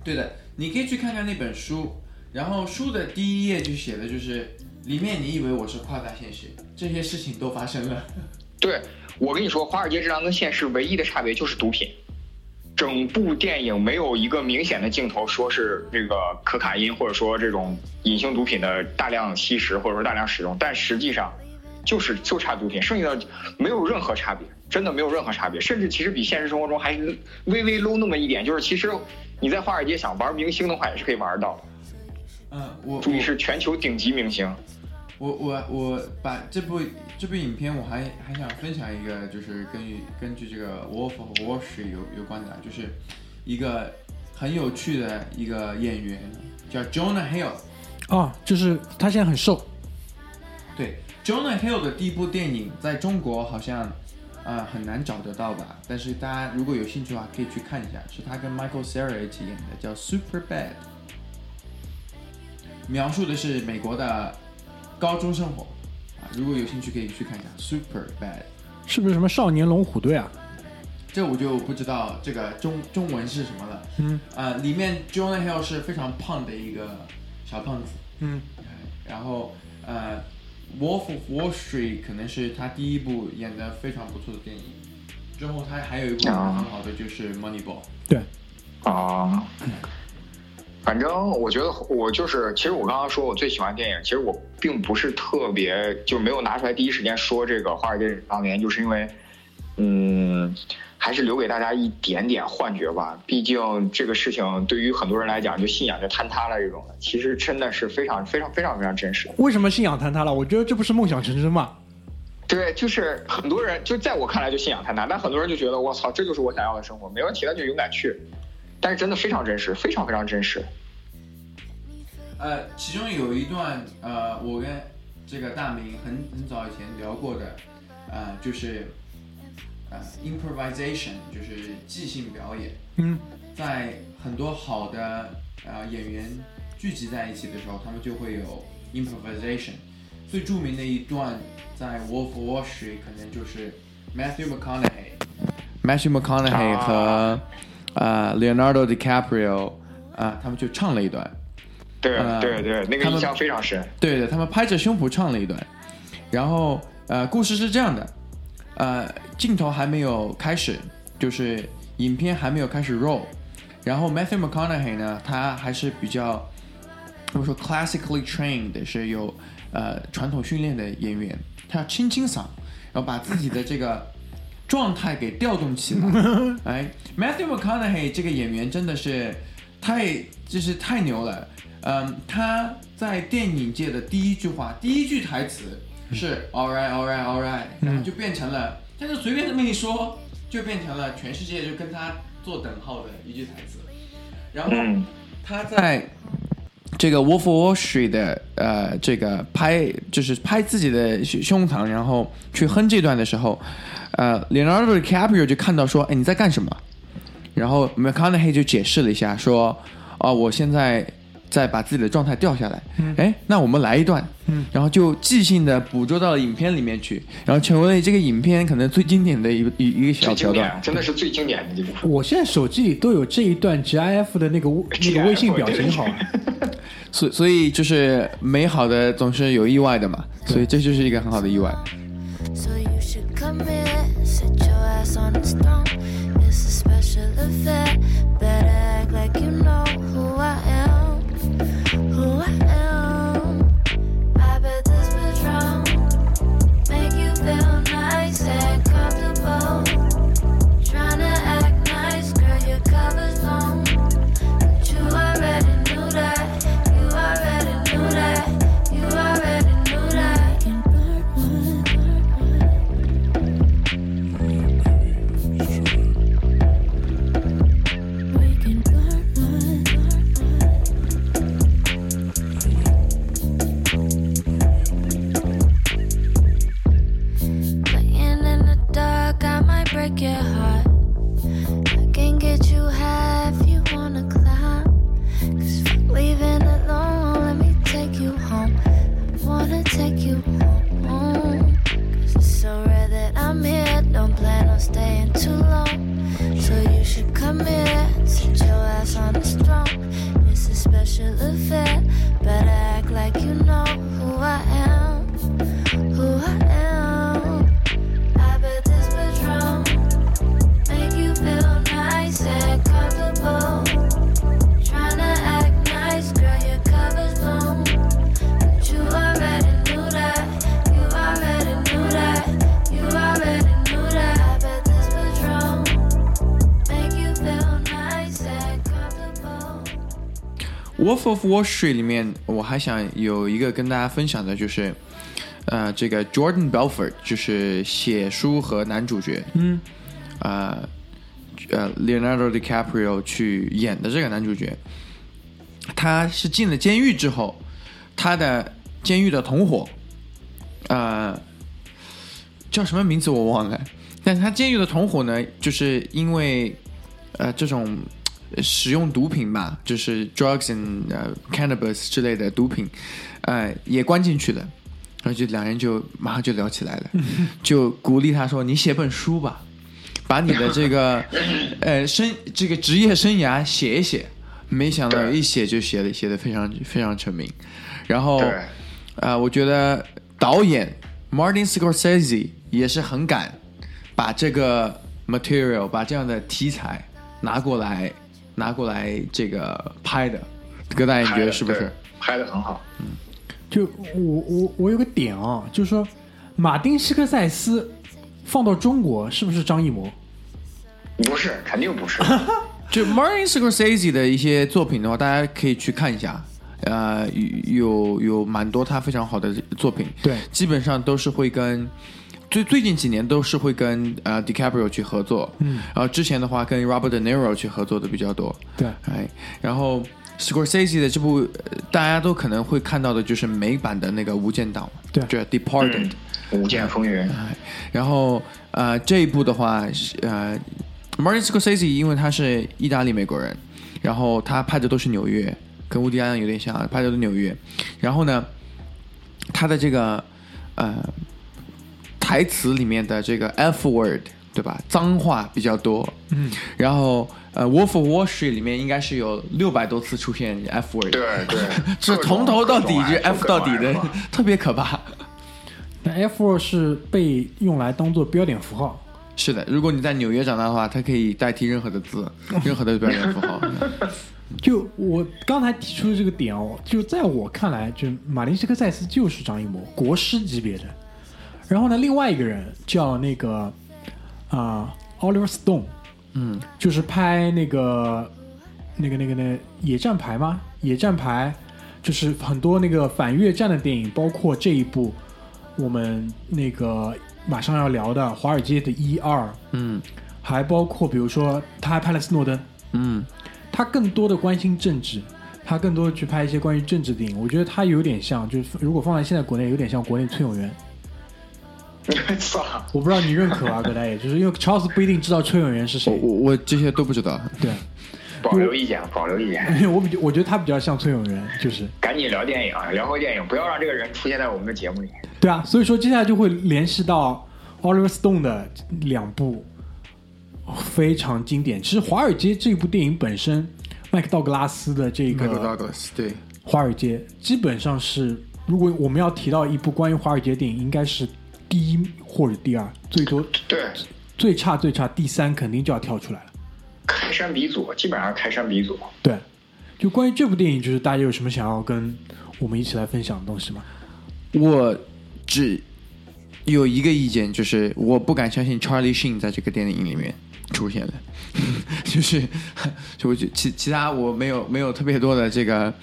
对的，你可以去看看那本书，然后书的第一页就写的就是里面你以为我是夸大现实，这些事情都发生了。
对我跟你说，《华尔街之狼》跟现实唯一的差别就是毒品。整部电影没有一个明显的镜头说是这个可卡因或者说这种隐形毒品的大量吸食或者说大量使用，但实际上就是就差毒品，剩下的没有任何差别，真的没有任何差别，甚至其实比现实生活中还微微 low 那么一点。就是其实你在华尔街想玩明星的话，也是可以玩到的。
嗯，我
注意是全球顶级明星。
我我我把这部这部影片，我还还想分享一个，就是根据根据这个 Wolf of Wall Street 有有关的，就是一个很有趣的一个演员叫 Jonah Hill。
哦，就是他现在很瘦，
对，Jonah Hill 的第一部电影在中国好像呃很难找得到吧，但是大家如果有兴趣的话，可以去看一下，是他跟 Michael Cera 一起演的，叫 Super Bad，描述的是美国的高中生活啊，如果有兴趣可以去看一下 Super Bad。
是不是什么少年龙虎队啊？
这我就不知道这个中中文是什么了。
嗯
呃，里面 Jonah Hill 是非常胖的一个小胖子，
嗯，
然后呃，《Wolf of Wall Street》可能是他第一部演的非常不错的电影。之后他还有一部很好的就是《Moneyball》。
对，
啊，反正我觉得我就是，其实我刚刚说我最喜欢电影，其实我并不是特别就没有拿出来第一时间说这个《华尔街日常》原因，就是因为，嗯，还是留给大家一点点幻觉吧。毕竟这个事情对于很多人来讲，就信仰就坍塌了这种的，其实真的是非常非常非常非常真实的。
为什么信仰坍塌了？我觉得这不是梦想成真吗？
对，就是很多人就在我看来就信仰坍塌，但很多人就觉得我操，这就是我想要的生活，没问题，那就勇敢去。但是真的非常真实，非常非常真实。
呃，其中有一段呃，我跟这个大明很很早以前聊过的，呃，就是呃 improvisation，就是即兴表演。
嗯，
在很多好的呃演员聚集在一起的时候，他们就会有 improvisation。最著名的一段在《Wolf of Wall Street》可能就是 Matthew McConaughey。Matthew McConaughey
啊
和、呃 Leonardo DiCaprio 啊、他们就唱了一段。
对
呃
对对，那个
他们
印象非常深。
对的，他们拍着胸脯唱了一段，然后呃，故事是这样的，呃，镜头还没有开始，就是影片还没有开始 roll，然后 Matthew McConaughey 呢，他还是比较怎么说 classically trained，是有呃传统训练的演员，他要清清嗓，然后把自己的这个状态给调动起来。哎，Matthew McConaughey 这个演员真的是太就是太牛了。嗯，他在电影界的第一句话，第一句台词是 All right, all right, all right，然后就变成了，他就随便这么一说，就变成了全世界就跟他做等号的一句台词。然后
嗯
他在这个 Wolf of Wall Street 的呃这个拍就是拍自己的胸胸膛，然后去哼这段的时候，呃，Leonardo DiCaprio 就看到说，哎，你在干什么？然后 McConaughey 就解释了一下，说，哦，我现在再把自己的状态掉下来。
嗯
哎，那我们来一段，
嗯
然后就即兴的捕捉到了影片里面去，然后成为了这个影片可能最经典的一个一一个小桥段，。
真的是最经典的一部分。
我现在手机里都有这一段 GIF 的那个 那个微信表情好了。
所所以就是美好的总是有意外的嘛，所以这就是一个很好的意外。Ooh. Of Wall Street 里面，我还想有一个跟大家分享的，就是，呃，这个 Jordan Belfort 就是写书和男主角，
嗯，
呃，呃，Leonardo DiCaprio 去演的这个男主角，他是进了监狱之后，他的监狱的同伙，呃，叫什么名字我忘了，但是他监狱的同伙呢，就是因为呃这种呃使用毒品吧，就是 drugs and 呃 cannabis 之类的毒品，呃也关进去了，然后就两人就马上就聊起来了，就鼓励他说：“你写本书吧，把你的这个 呃生这个职业生涯写一写。”没想到一写就写的写的非常非常成名，然后
对。
啊、我觉得导演 Martin Scorsese 也是很敢把这个 material 把这样的题材拿过来拿过来这个拍的，葛大爷你觉得是不是？
对拍的很好？
嗯就我我我有个点啊，就是说马丁·希克塞斯放到中国是不是张艺谋？
不是，肯定不是。
就 Martin Scorsese 的一些作品的话，大家可以去看一下。呃，有有蛮多他非常好的作品，
对
基本上都是会跟最最近几年都是会跟呃 DiCaprio 去合作，
嗯，
然后之前的话跟 Robert De Niro 去合作的比较多，
对。
哎，然后 Scorsese 的这部、呃大家都可能会看到的就是美版的那个《无间道》，
对。
叫 Departed，、
无间风云，
哎，然后呃这一部的话是呃，Martin Scorsese 因为他是意大利美国人，然后他拍的都是纽约，跟乌迪安有点像，拍的都是纽约。然后呢，他的这个呃台词里面的这个 F word 对吧，脏话比较多。
嗯，
然后呃，《Wolf of Wall Street》里面应该是有六百多次出现 F word，
对对，
是 从头到底就 F 到底的特别可怕。
那 F word 是被用来当做标点符号。
是的，如果你在纽约长大的话，它可以代替任何的字，任何的标点符号。
就我刚才提出的这个点哦，就在我看来，就马丁·斯克塞斯就是张艺谋国师级别的。然后呢，另外一个人叫那个啊、Oliver Stone，
嗯，
就是拍那个那个那个那个野战排吗？野战排就是很多那个反越战的电影，包括这一部我们那个马上要聊的《华尔街的一二》，
嗯
还包括比如说他还拍了《斯诺登》，
嗯，
他更多的关心政治，他更多的去拍一些关于政治的电影。我觉得他有点像，就是如果放在现在国内，有点像国内崔永元。
操！
我不知道你认可啊，葛大爷，就是因为 Charles 不一定知道崔永元是谁。
我我这些都不知道。
对，
保留意见，保留意见。
因为我比较我觉得他比较像崔永元，就是
赶紧聊电影啊，聊回电影，不要让这个人出现在我们的节目里。
对啊，所以说接下来就会联系到 Oliver Stone 的两部非常经典。其实《华尔街》这部电影本身，麦克道格拉斯的这个
Douglas 对，
华尔街基本上是，如果我们要提到一部关于华尔街电影，应该是第一或者第二，最多
对，
最差最差第三肯定就要跳出来了。
开山鼻祖，基本上开山鼻祖。
对，就关于这部电影，就是大家有什么想要跟我们一起来分享的东西吗？
我只有一个意见，就是我不敢相信 Charlie Sheen 在这个电影里面出现了，就是就我觉其其他我没有没有特别多的这个，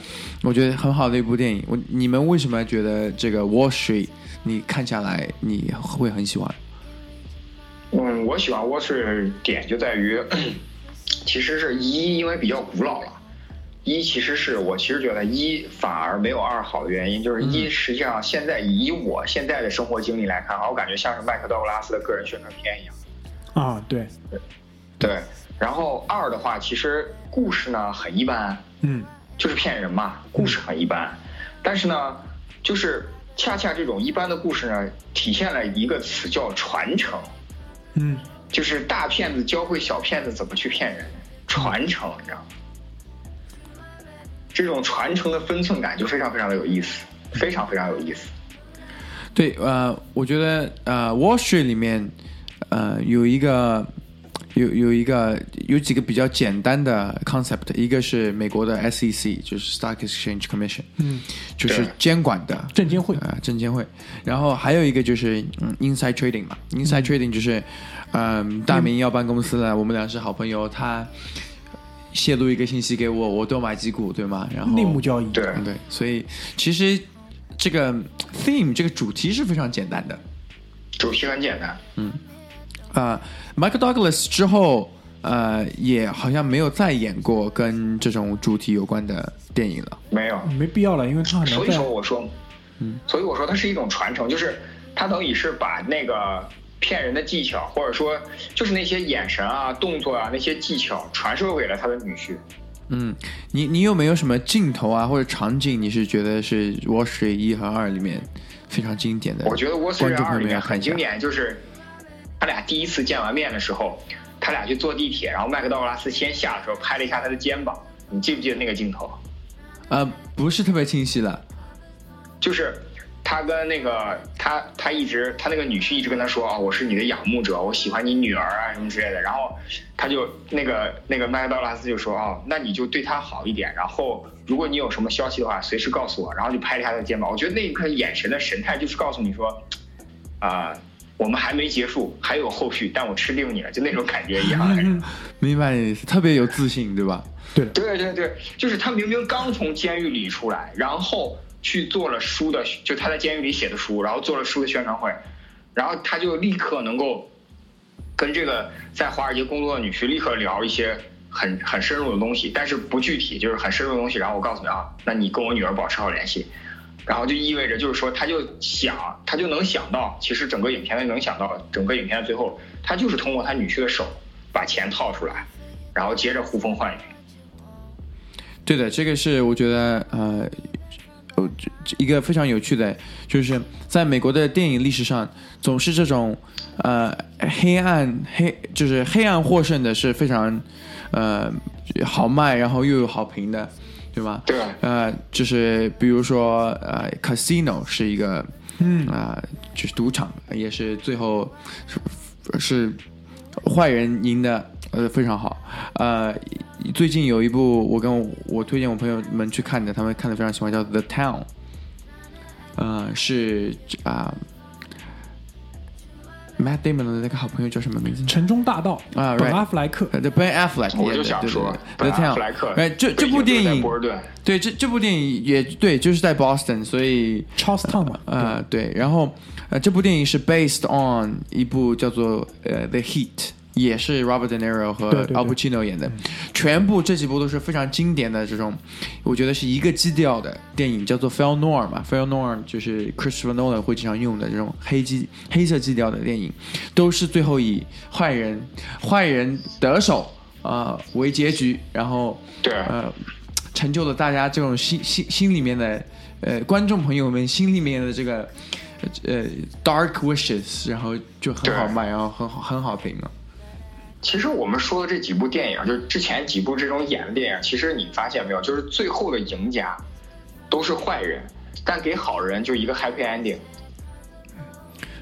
我觉得很好的一部电影。我你们为什么觉得这个 Wall Street 你看下来你会很喜欢？
嗯，我喜欢 Street 点就在于，其实是一，因为比较古老了。一其实是我其实觉得一反而没有二好的原因，就是一实际上现在以我现在的生活经历来看啊，我感觉像是麦克道格拉斯的个人宣传片一样。
啊，对，
对，然后二的话，其实故事呢很一般，
嗯
就是骗人嘛，故事很一般，但是呢，就是恰恰这种一般的故事呢，体现了一个词叫传承。
嗯，
就是大骗子教会小骗子怎么去骗人，传承，你知道吗？这种传承的分寸感就非常非常的有意思，非常非常有意思。
对，呃，我觉得呃，Wall Street 里面呃有一个有有一个有几个比较简单的 concept，一个是美国的 SEC，就是 Stock Exchange Commission，
嗯，
就是监管的
证监会。
啊、证监会。然后还有一个就是嗯，inside trading 嘛，inside trading 就是嗯，大明要办公司了，我们俩是好朋友，他泄露一个信息给我，我多买几股，对吗？然后
内幕交易，
对，
嗯对，所以其实这个 theme 这个主题是非常简单的。
主题很简单，
啊、m i c h a e l Douglas 之后，呃，也好像没有再演过跟这种主题有关的电影了。
没有。
没必要了，因为他很
所以说我说，嗯，所以我说它是一种传承，就是他等于是把那个骗人的技巧，或者说就是那些眼神啊、动作啊那些技巧传授给了他的女婿。
嗯，你你有没有什么镜头啊或者场景，你是觉得是《Wall Street》一和二里面非常经典的？
我觉得《Wall Street 二》里面很经。典，就是他俩第一次见完面的时候，他俩去坐地铁，然后麦克道格拉斯先下的时候拍了一下他的肩膀，你记不记得那个镜头？
呃，不是特别清晰的。
就是他跟那个他他一直他那个女婿一直跟他说啊、我是你的仰慕者，我喜欢你女儿啊什么之类的。然后他就那个那个麦克道格拉斯就说哦，那你就对她好一点。然后如果你有什么消息的话，随时告诉我。然后就拍了一下他的肩膀。我觉得那一刻眼神的神态就是告诉你说，啊、我们还没结束，还有后续，但我吃定你了，就那种感觉一样。
嗯
明白你的意思，特别有自信，对吧？
对，
对对对，就是他明明刚从监狱里出来，然后去做了书的，就他在监狱里写的书，然后做了书的宣传会，然后他就立刻能够跟这个在华尔街工作的女婿立刻聊一些很很深入的东西，但是不具体，就是很深入的东西。然后我告诉你啊，那你跟我女儿保持好联系，然后就意味着就是说，他就想，他就能想到，其实整个影片能想到，整个影片的最后，他就是通过他女婿的手把钱套出来，然后接着呼风唤雨。
对的，这个是我觉得呃，呃，一个非常有趣的，就是在美国的电影历史上，总是这种呃黑暗黑就是黑暗获胜的是非常呃豪迈，然后又有好评的，对吧？
对
呃，就是比如说呃，Casino 是一个
嗯
啊、就是赌场，也是最后是是坏人赢的，呃，非常好。呃，最近有一部我跟我我推荐我朋友们去看的，他们看的非常喜欢，叫《The Town》。呃，是啊、Matt Damon 的那个好朋友叫什么名字？
城中大道
啊
本
right
阿弗莱克，
呃，The Ben Affleck，
我就想说
对对
本
The
阿弗
Town
莱克
哎，这这部电影对这这部电影也对，就是在 Boston，所以
Charlestown 嘛，
呃，对，然后呃，这部电影是 based on 一部叫做呃《The Heat》，也是 Robert De Niro 和 Al Pacino 演的，全部这几部都是非常经典的这种，我觉得是一个基调的电影，叫做 Film Noir 嘛，Film Noir 就是 Christopher Nolan 会经常用的这种黑基黑色基调的电影，都是最后以坏人坏人得手。呃为结局，然后
对
呃成就了大家这种心心心里面的呃观众朋友们心里面的这个呃 dark wishes，然后就很好卖，然后很好很好评嘛。
其实我们说的这几部电影，就是之前几部这种演的电影，其实你发现没有，就是最后的赢家都是坏人，但给好人就一个 happy ending。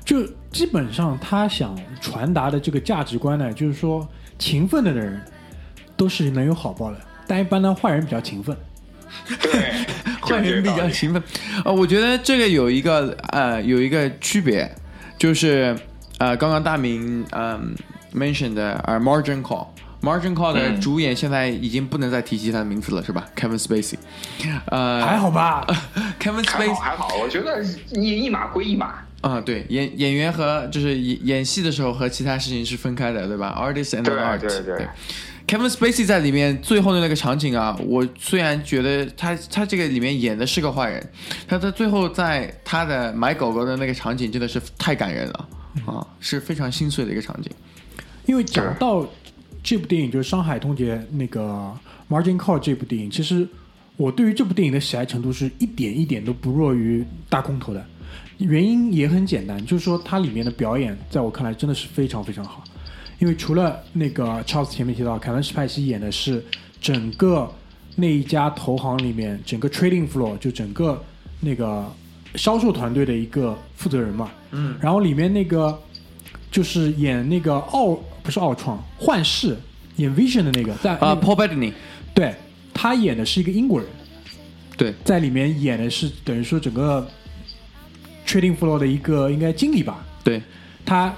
就基本上他想传达的这个价值观呢，就是说勤奋的人都是能有好报的，但一般呢坏人比较勤奋。
对，
坏人比较勤奋。呃，我觉得这个有一个呃有一个区别，就是呃刚刚大明嗯、mention 的呃 Margin Call。Margin Call 的
嗯
主演现在已经不能再提及他的名字了，是吧？Kevin Spacey，呃，
还好吧？
Kevin Spacey
还好，我觉得一一码归一码。
啊、对，演演员和就是演演戏的时候和其他事情是分开的，对吧？Artist and
对
art，
对对对
Kevin Spacey 在里面最后的那个场景啊，我虽然觉得他他这个里面演的是个坏人，他在最后在他的买狗狗的那个场景真的是太感人了啊，是非常心碎的一个场景。
因为讲到这部电影，就是《上海通缉》那个《Margin Call》这部电影，其实我对于这部电影的喜爱程度是一点一点都不弱于《大空头》的。原因也很简单，就是说它里面的表演，在我看来真的是非常非常好。因为除了那个 Charles 前面提到，凯文·史派西演的是整个那一家投行里面整个 trading floor 就整个那个销售团队的一个负责人嘛。嗯。然后里面那个就是演那个奥不是奥创幻视演 Vision 的那个，在
啊、
那个
p a u l Bettany，
对他演的是一个英国人，
对，
在里面演的是等于说整个 trading floor 的一个应该经理吧。
对，
他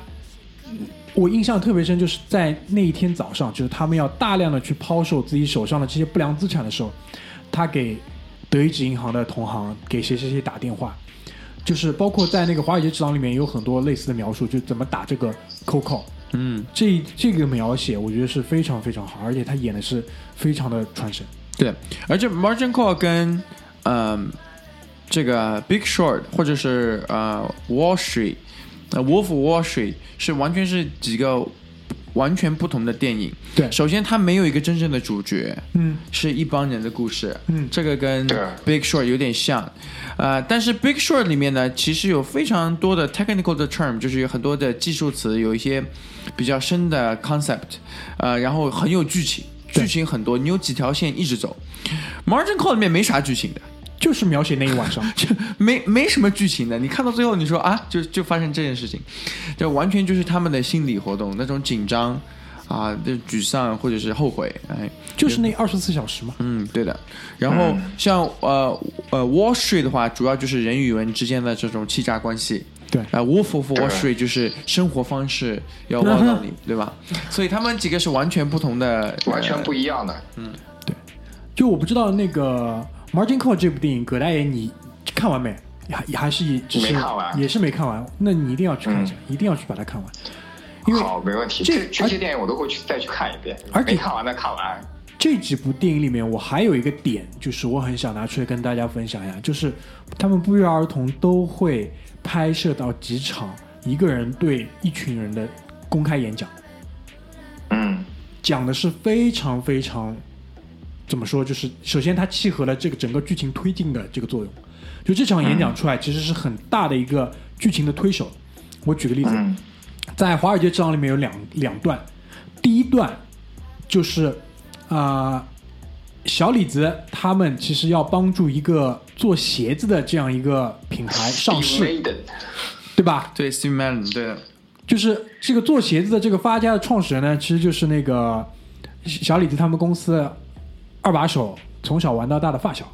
我印象特别深，就是在那一天早上，就是他们要大量的去抛售自己手上的这些不良资产的时候，他给德意志银行的同行给谁谁谁打电话，就是包括在那个《华尔街之狼》里面有很多类似的描述，就怎么打这个 cold call。
嗯，
这这个描写我觉得是非常非常好，而且他演的是非常的传神。
对，而且 Margin Call 跟嗯、这个 Big Short 或者是呃 Wall Street，呃 Wolf of Wall Street 是完全是几个完全不同的电影。
对。
首先它没有一个真正的主角，
嗯，
是一帮人的故事，
嗯。
这个跟 Big Short 有点像，呃，但是 Big Short 里面呢，其实有非常多的 technical 的 term，就是有很多的技术词，有一些比较深的 concept，呃，然后很有剧情，剧情很多，你有几条线一直走。Margin Call 里面没啥剧情的，
就是描写那一晚上。
就没没什么剧情的。你看到最后，你说啊，就就发生这件事情，这完全就是他们的心理活动，那种紧张啊，就沮丧或者是后悔，哎，
就是那二十四小时嘛。
嗯，对的。然后像呃呃 Wall Street 的话，主要就是人与人之间的这种欺诈关系。
对
啊、w o l f of Wall Street 就是生活方式要 挖到你，对吧？所以他们几个是完全不同的，
完全不一样的。
嗯，对就我不知道那个《Margin Call》这部电影，葛大爷你看完没？还也还是也只是
没看完
也是没看完。那你一定要去看一下，一定要去把它看完。因为
好，没问题。
这
这这些电影我都会去再去看一遍，
而且
没看完的看完。
这几部电影里面，我还有一个点，就是我很想拿出来跟大家分享一下，就是他们不约而同都会拍摄到几场一个人对一群人的公开演讲，
嗯，
讲的是非常非常怎么说？就是首先它契合了这个整个剧情推进的这个作用。就这场演讲出来，其实是很大的一个剧情的推手。我举个例子，
嗯
在《华尔街之狼》里面有两两段，第一段就是啊、小李子他们其实要帮助一个做鞋子的这样一个品牌上市，对吧？
对 Steve Madden，对的，
就是这个做鞋子的这个发家的创始人呢，其实就是那个小李子他们公司的二把手，从小玩到大的发小，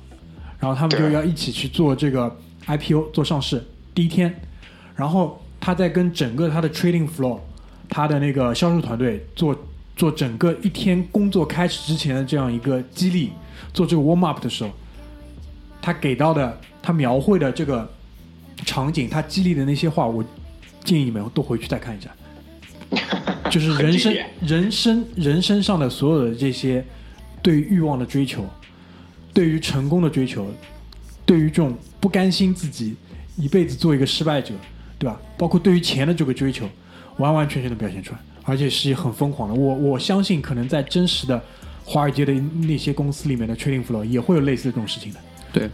然后他们就要一起去做这个 IPO 做上市。第一天，然后他在跟整个他的 trading floor，他的那个销售团队做做整个一天工作开始之前的这样一个激励，做这个 warm up 的时候，他给到的他描绘的这个场景，他激励的那些话，我建议你们都回去再看一下。就是人生人生、人生上的所有的这些对于欲望的追求，对于成功的追求，对于这种不甘心自己一辈子做一个失败者，对吧？包括对于钱的这个追求，完完全全的表现出来。而且是很疯狂的。我我相信，可能在真实的华尔街的那些公司里面的 trading floor 也会有类似的这种事情的。
对，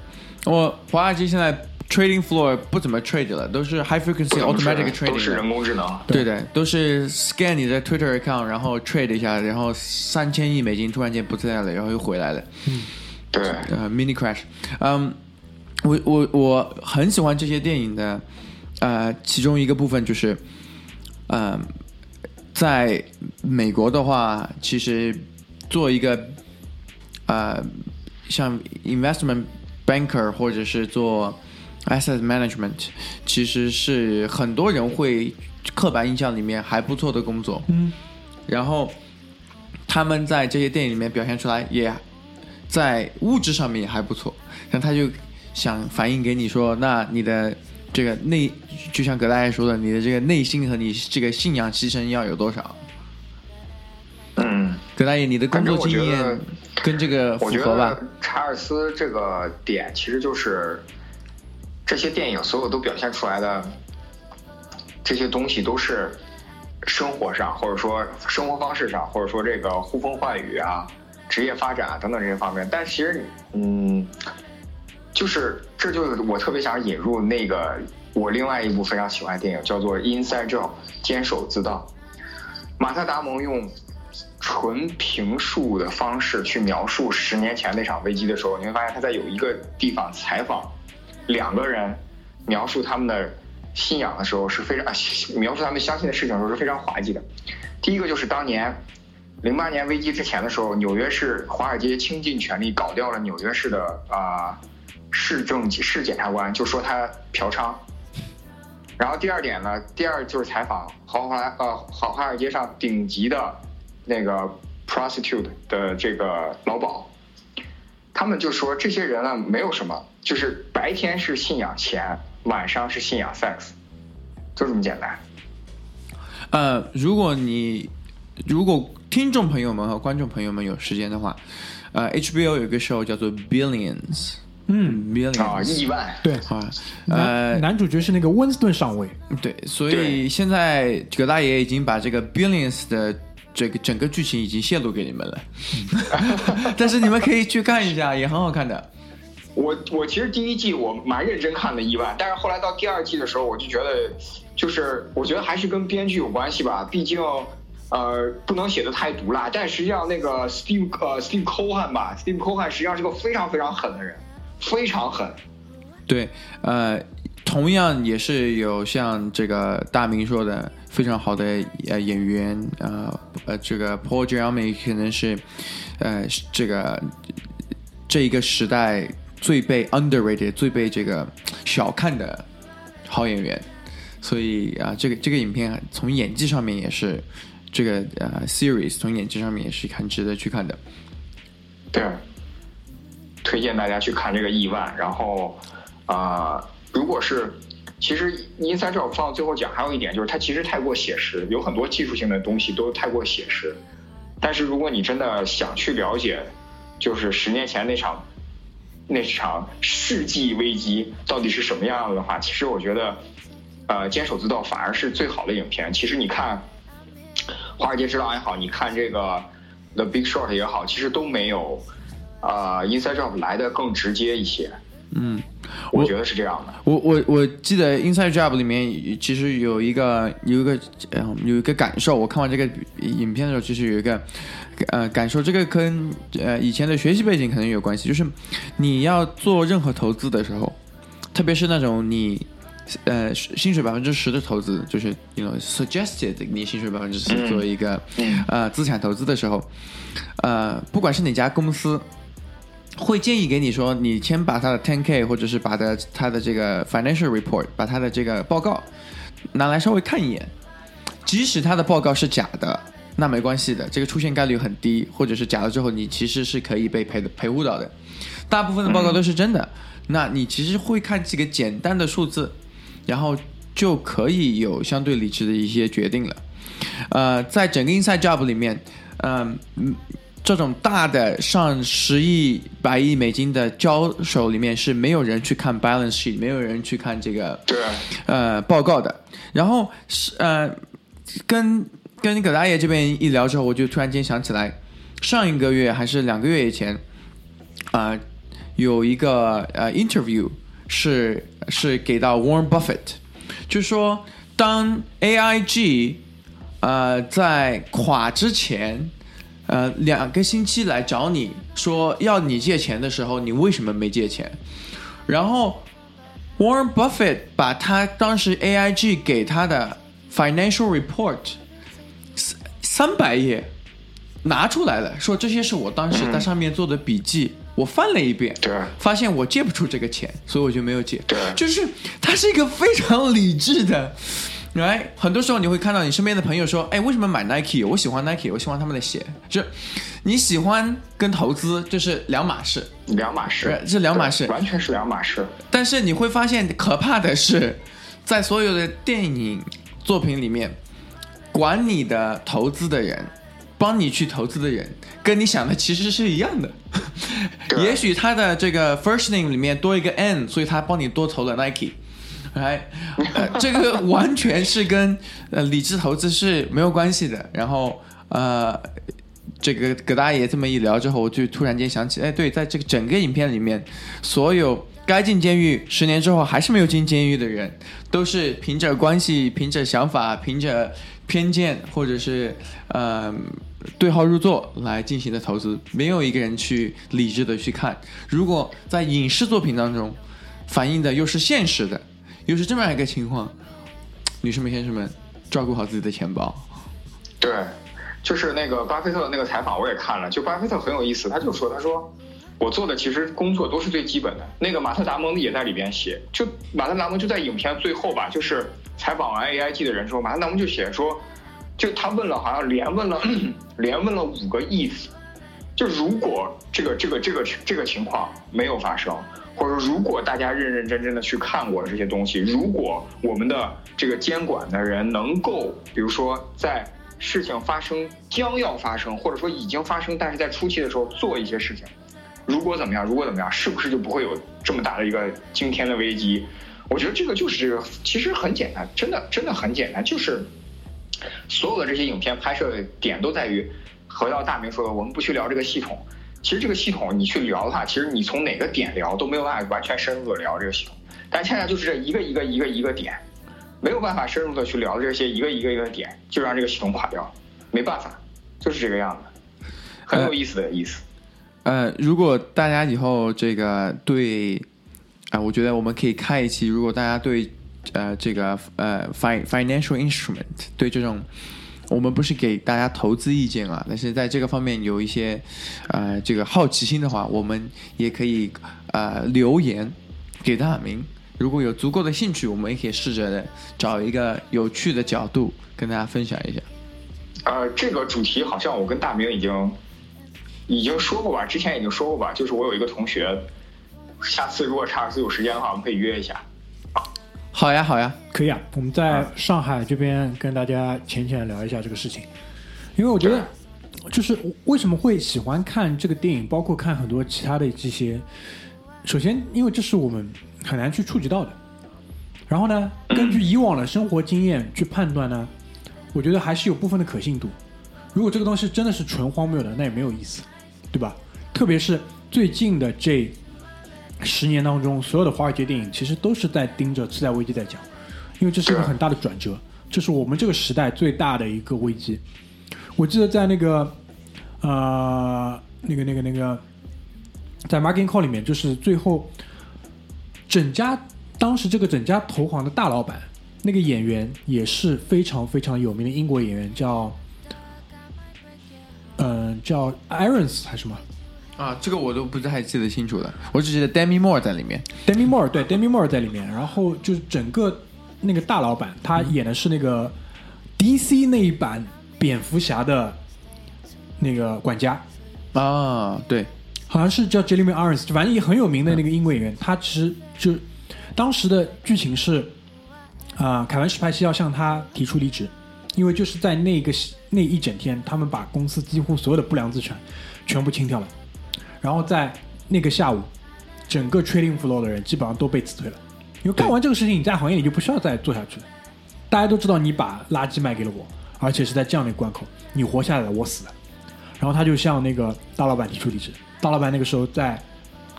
我华尔街现在 trading floor 不怎么 trade 了，都是 high frequency automatic
trading 都是人。工智能。
对的，都是 scan 你的 Twitter account，然后 trade 一下，然后三千亿美金突然间不在了，然后又回来了。
对，
呃，mini crash，嗯，我我我很喜欢这些电影的，呃，其中一个部分就是，呃，在美国的话，其实做一个呃，像 investment banker 或者是做 asset management，其实是很多人会刻板印象里面还不错的工作，
嗯，
然后他们在这些电影里面表现出来也在物质上面也还不错，那他就想反映给你说，那你的这个内，就像葛大爷说的，你的这个内心和你这个信仰牺牲要有多少？
嗯，
葛大爷，你的工作经验
得
跟这个符
我觉得？查尔斯这个点其实就是这些电影所有都表现出来的这些东西都是生活上，或者说生活方式上，或者说这个呼风唤雨啊、职业发展啊等等这些方面。但其实，嗯，就是这就是我特别想引入那个我另外一部非常喜欢的电影，叫做《Inside Job》坚守自盗。马特·达蒙用纯评述的方式去描述十年前那场危机的时候，你会发现他在有一个地方采访两个人，描述他们的信仰的时候是非常啊，描述他们相信的事情的时候是非常滑稽的。第一个就是当年零八年危机之前的时候，纽约市华尔街倾尽全力搞掉了纽约市的啊、市政市检察官，就说他嫖娼。然后第二点呢，第二就是采访豪华呃好华尔街上顶级的那个 prostitute 的这个老鸨，他们就说这些人呢没有什么，就是白天是信仰钱，晚上是信仰 sex，就这么简单。
呃，如果你如果听众朋友们和观众朋友们有时间的话，呃，HBO 有一个 show 叫做 Billions，
嗯
，，Billions。
啊，亿万，
对，
啊，呃，
男主角是那个温斯顿上尉，
对，所以现在葛大爷已经把这个 Billions 的这个整个剧情已经泄露给你们了，但是你们可以去看一下，也很好看的。
我我其实第一季我蛮认真看的意外，但是后来到第二季的时候，我就觉得，就是我觉得还是跟编剧有关系吧，毕竟。呃，不能写的太毒辣，但实际上那个 Steve 呃 Steve Cohen 吧，Steve Cohen 实际上是个非常非常狠的人，非常狠。
对，呃，同样也是有像这个大明说的非常好的呃演员，呃呃，这个 Paul Giamatti 可能是呃这个这一个时代最被 underrated、最被这个小看的好演员，所以啊、这个这个影片从演技上面也是这个呃 series 从演技上面也是很值得去看的。
对，推荐大家去看这个亿万。然后，啊、如果是其实 Inside Job 放到最后讲，还有一点就是它其实太过写实，有很多技术性的东西都太过写实。但是如果你真的想去了解，就是十年前那场那场世纪危机到底是什么样子的话，其实我觉得，呃，坚守之道反而是最好的影片。其实你看《华尔街之狼》也好，你看这个《The Big Short》也好，其实都没有啊、Inside Job 来的更直接一些。
嗯，
我觉得是这样的。
我我我记得《Inside Job》里面其实有一个有一个呃有一个感受，我看完这个影片的时候，其实有一个呃感受，这个跟呃以前的学习背景可能有关系，就是你要做任何投资的时候，特别是那种你呃薪水百分之十的投资，就是 you know suggested 你薪水百分之十
嗯
做一个、
嗯
呃资产投资的时候，呃不管是哪家公司。会建议给你说，你先把他的 10K 或者是把的他的这个 financial report，把他的这个报告拿来稍微看一眼，即使他的报告是假的，那没关系的，这个出现概率很低，或者是假了之后，你其实是可以被赔的赔护到的。大部分的报告都是真的，那你其实会看几个简单的数字，然后就可以有相对理智的一些决定了。呃，在整个 Inside Job 里面，嗯、嗯，这种大的上十亿、百亿美金的交手里面是没有人去看 balance sheet，没有人去看这个
对，
呃报告的。然后是呃，跟跟葛大爷这边一聊之后，我就突然间想起来，上一个月还是两个月以前，啊、有一个呃 interview 是是给到 Warren Buffett，就说当 AIG 呃在垮之前，呃两个星期来找你说要你借钱的时候，你为什么没借钱？然后 Warren Buffett 把他当时 AIG 给他的 financial report 三三百页拿出来了，说这些是我当时在上面做的笔记，我翻了一遍，
对
发现我借不出这个钱，所以我就没有借。
对
就是他是一个非常理智的。来，很多时候你会看到你身边的朋友说：“哎，为什么买 Nike？我喜欢 Nike，我喜欢他们的鞋。”就你喜欢跟投资这是两码事。
两码事
这，两码事
完全是两码事。
但是你会发现，可怕的是，在所有的电影作品里面，管你的投资的人，帮你去投资的人，跟你想的其实是一样的。也许他的这个 first name 里面多一个 N，所以他帮你多投了 Nike。哎，这个完全是跟呃理智投资是没有关系的。然后呃，这个葛大爷这么一聊之后，我就突然间想起，哎，对，在这个整个影片里面，所有该进监狱十年之后还是没有进监狱的人，都是凭着关系、凭着想法、凭着偏见，或者是呃对号入座来进行的投资，没有一个人去理智的去看。如果在影视作品当中反映的又是现实的，又是这么样一个情况，女士们、先生们，照顾好自己的钱包。
对，就是那个巴菲特的那个采访我也看了，就巴菲特很有意思，他就说，他说我做的其实工作都是最基本的。那个马特达蒙也在里边写，就马特达蒙就在影片最后吧，就是采访完 AIG 的人之后，马特达蒙就写说，就他问了好像连问了 连问了五个 if，就如果这个这个这个这个情况没有发生，或者说如果大家认认真真的去看过这些东西，如果我们的这个监管的人能够，比如说在事情发生将要发生，或者说已经发生，但是在初期的时候做一些事情，如果怎么样，如果怎么样，是不是就不会有这么大的一个惊天的危机？我觉得这个就是这个，其实很简单，真的真的很简单，就是所有的这些影片拍摄的点都在于，回到大明说的，我们不去聊这个系统。其实这个系统你去聊的话，其实你从哪个点聊都没有办法完全深入的聊这个系统，但恰恰就是这一个一个一个一个点，没有办法深入的去聊这些一个一个一个点，就让这个系统垮掉，没办法，就是这个样子，很有意思的意思。
呃，如果大家以后这个对，啊、我觉得我们可以开一期，如果大家对呃这个呃 fin financial instrument 对这种，我们不是给大家投资意见啊，但是在这个方面有一些呃这个好奇心的话，我们也可以呃留言给大明。如果有足够的兴趣，我们也可以试着的找一个有趣的角度跟大家分享一下。
呃，这个主题好像我跟大明已经已经说过吧，之前已经说过吧，就是我有一个同学，下次如果查尔斯有时间的话，我们可以约一下。
好呀，好呀，
可以啊，我们在上海这边跟大家浅浅聊一下这个事情，因为我觉得就是为什么会喜欢看这个电影，包括看很多其他的这些，首先因为这是我们很难去触及到的，然后呢，根据以往的生活经验去判断呢，我觉得还是有部分的可信度。如果这个东西真的是纯荒谬的，那也没有意思，对吧？特别是最近的这十年当中，所有的华尔街电影其实都是在盯着次贷危机在讲，因为这是一个很大的转折，这是我们这个时代最大的一个危机。我记得在那个呃那个那个那个在 Margin Call 里面，就是最后整家当时这个整家投行的大老板，那个演员也是非常非常有名的英国演员，叫嗯、呃叫 Irons 还是什么？
啊，这个我都不太记得清楚了，我只记得 Demi Moore 在里面。
Demi Moore 对 Demi Moore 在里面，然后就是整个那个大老板，他演的是那个 DC 那一版蝙蝠侠的那个管家，
啊，对，
好像是叫 Jeremy Irons，反正也很有名的那个英国演员。他其实就当时的剧情是啊、凯文史派西要向他提出离职，因为就是在那个那一整天，他们把公司几乎所有的不良资产全部清掉了，然后在那个下午，整个 trading floor 的人基本上都被辞退了，因为干完这个事情，你在行业里就不需要再做下去了。大家都知道你把垃圾卖给了我，而且是在这样的一个关口，你活下来了，我死了。然后他就向那个大老板提出离职，大老板那个时候在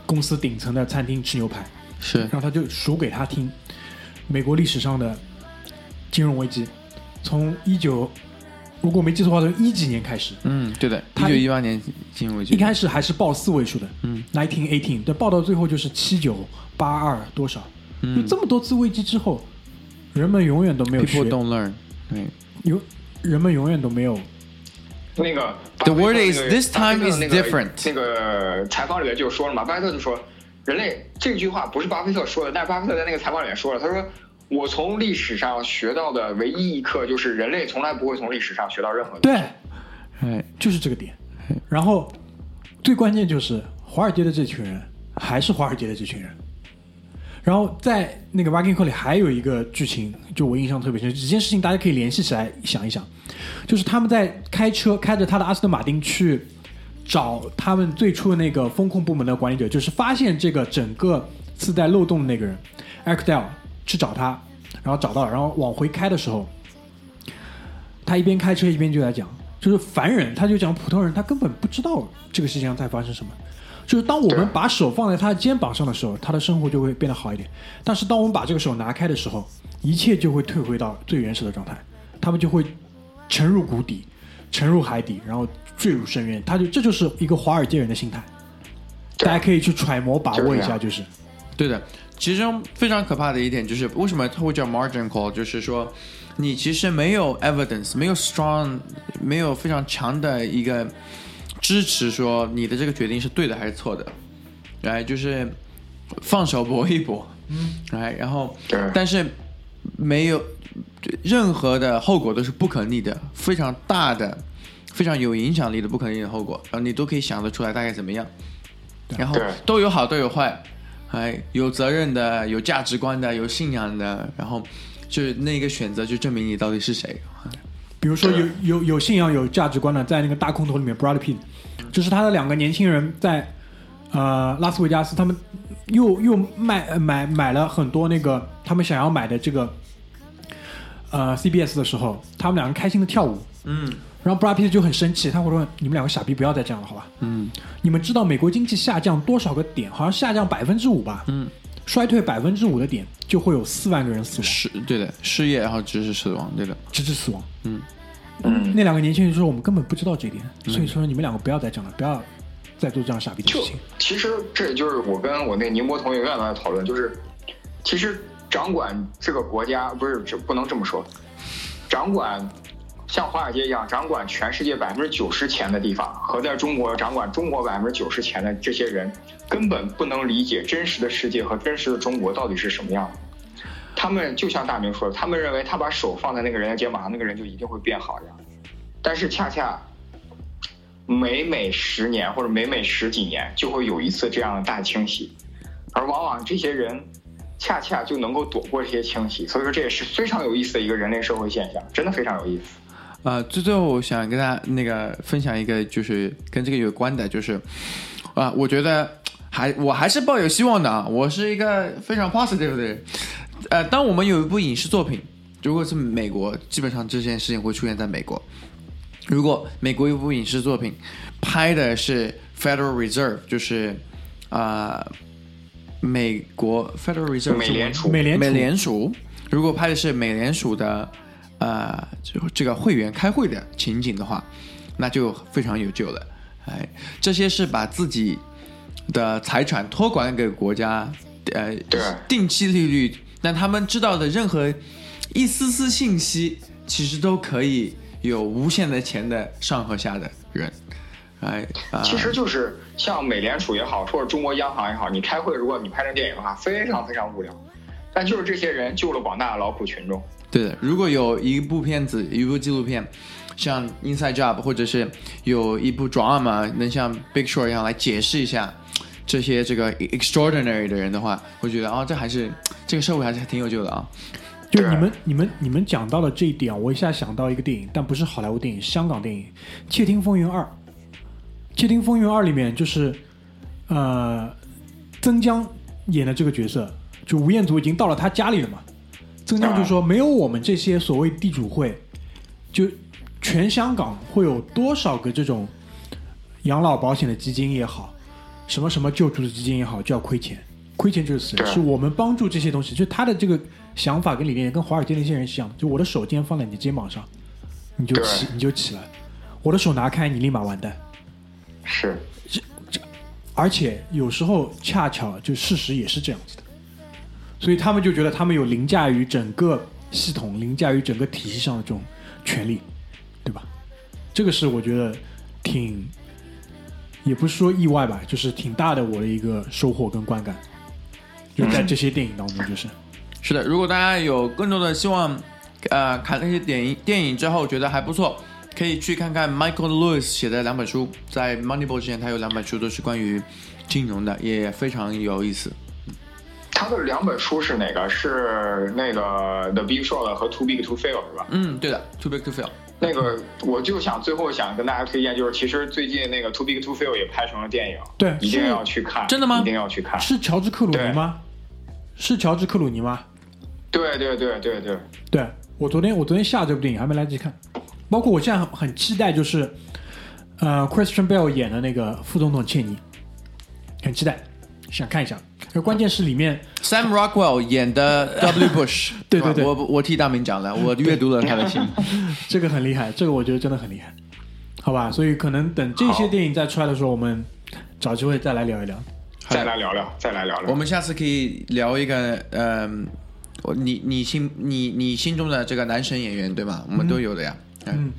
公司顶层的餐厅吃牛排，
是。
然后他就数给他听美国历史上的金融危机，从一九如果没记错的话，从一几年开始，
嗯，对的，一
他
九一八年金融危机，
一开始还是报四位数的，嗯，nineteen eighteen，但，报到最后就是七九八二多少，就这么多次危机之后，人们永远都没有学
people，don't learn，对，
有人们永远都没有
那个
The word is this time is different
那个采访里面就说了嘛，巴菲特就说，人类这句话不是巴菲特说的，但是巴菲特在那个采访里面说了，他说。我从历史上学到的唯一一课就是，人类从来不会从历史上学到任何东西。
对，
哎，
就是这个点。然后最关键就是华尔街的这群人还是华尔街的这群人。然后在那个《Working Call》里还有一个剧情，就我印象特别深，几件事情大家可以联系起来想一想，就是他们在开车开着他的阿斯顿马丁去找他们最初的那个风控部门的管理者，就是发现这个整个自带漏洞的那个人 e r k d a l 去找他，然后找到了，然后往回开的时候，他一边开车一边就在讲，就是凡人，他就讲普通人，他根本不知道这个世界上在发生什么。就是当我们把手放在他的肩膀上的时候，他的生活就会变得好一点。但是当我们把这个手拿开的时候，一切就会退回到最原始的状态，他们就会沉入谷底，沉入海底，然后坠入深渊。他就这就是一个华尔街人的心态，大家可以去揣摩把握一下，就是
对的，其中非常可怕的一点就是，为什么它会叫 margin call？就是说，你其实没有 evidence，没有 strong，没有非常强的一个支持，说你的这个决定是对的还是错的，来就是放手搏一搏，嗯，来，然后
对。
但是没有任何的后果都是不可逆的，非常大的、非常有影响力的不可逆的后果，然后你都可以想得出来大概怎么样，然后都有好都有坏，还有责任的、有价值观的、有信仰的，然后就是那个选择就证明你到底是谁。
比如说有有有信仰、有价值观的，在那个大空头里面，Brad Pitt，就是他的两个年轻人在呃拉斯维加斯，他们又又卖呃买买了很多那个他们想要买的这个呃 CBS 的时候，他们两个开心的跳舞，
嗯。
然后 Brad Pitt 就很生气，他会说：“你们两个傻逼，不要再这样了，好吧？
嗯。
你们知道美国经济下降多少个点？好像下降百分之五吧，
嗯，
衰退百分之五的点就会有四万个人死亡，
失对的失业，然后直至死亡，对的。
直至死亡。
嗯
嗯，
那两个年轻人说：“我们根本不知道这一点，所以说你们两个不要再讲了，不要再做这样傻逼的事
就
情。
其实这也就是我跟我那宁波同学永远都在讨论，就是其实掌管这个国家不是这不能这么说，掌管像华尔街一样掌管全世界百分之九十钱的地方，和在中国掌管中国百分之九十钱的这些人，根本不能理解真实的世界和真实的中国到底是什么样的。他们就像大明说的，他们认为他把手放在那个人的肩膀上，那个人就一定会变好一样。但是恰恰每每十年或者每每十几年就会有一次这样的大清洗，而往往这些人恰恰就能够躲过这些清洗，所以说这也是非常有意思的一个人类社会现象，真的非常有意思。
呃，最最后我想跟大家那个分享一个，就是跟这个有关的，就是啊、我觉得还我还是抱有希望的啊，我是一个非常 positive 的人。呃，当我们有一部影视作品，如果是美国，基本上这件事情会出现在美国。如果美国一部影视作品拍的是 Federal Reserve，就是啊、美国 Federal Reserve
美联储
美联储
美联储如果拍的是美联储的呃就这个会员开会的情景的话，那就非常有救了。哎，这些是把自己的财产托管给国家，呃，
对
定期利率，但他们知道的任何一丝丝信息，其实都可以有无限的钱的上和下的人。哎啊，
其实就是像美联储也好，或者中国央行也好，你开会如果你拍成电影的话，非常非常无聊。但就是这些人救了广大的劳苦群众。
对的，如果有一部片子，一部纪录片，像《Inside Job》，或者是有一部 drama 能像《Big Short》一样来解释一下这些这个 extraordinary 的人的话，会觉得啊、这还是这个社会还是挺有救的啊。
就你们、你们、你们讲到了这一点，我一下想到一个电影，但不是好莱坞电影，香港电影《窃听风云二》。《窃听风云二》里面就是，呃，曾江演的这个角色，就吴彦祖已经到了他家里了嘛。曾江就说：“没有我们这些所谓地主会，就全香港会有多少个这种养老保险的基金也好，什么什么救助的基金也好，就要亏钱。亏钱就是死人，是我们帮助这些东西，就他的这个想法跟理念跟华尔街那些人是一样的，就我的手今天放在你的肩膀上，你就起你就起来，我的手拿开，你立马完蛋。
是，这这
而且有时候恰巧就事实也是这样子的，所以他们就觉得他们有凌驾于整个系统、凌驾于整个体系上的这种权利，对吧？这个是我觉得挺，也不是说意外吧，就是挺大的我的一个收获跟观感，就在这些电影当中，就是
是的，如果大家有更多的希望，呃，看那些电影电影之后觉得还不错，可以去看看 Michael Lewis 写的两本书，在 Moneyball 之前他有两本书都是关于金融的，也非常有意思。
他的两本书是哪个？是那个 The Big Short 和 Too Big to Fail 是吧？
嗯，对的，Too Big to Fail。
那个我就想最后想跟大家推荐，就是其实最近那个 Too Big to Fail 也拍成了电影，
对
一定要去看，
真的吗
一定要去看。
是乔治克鲁尼吗？是乔治克鲁尼吗？
对对对对对，
对我昨天我昨天下这部电影还没来得及看，包括我现在很很期待就是，呃，Christian Bale 演的那个副总统切尼，很期待，想看一下。可关键是里面
Sam Rockwell 演的 W. Bush，
对对对
我我替大明讲了，我阅读了他的信。
这个很厉害，这个我觉得真的很厉害，好吧？所以可能等这些电影再出来的时候，我们找机会再来聊一聊。
再来聊聊，再来聊聊。
我们下次可以聊一个，嗯、我你你心你你心中的这个男神演员对吗？我们都有的呀。嗯，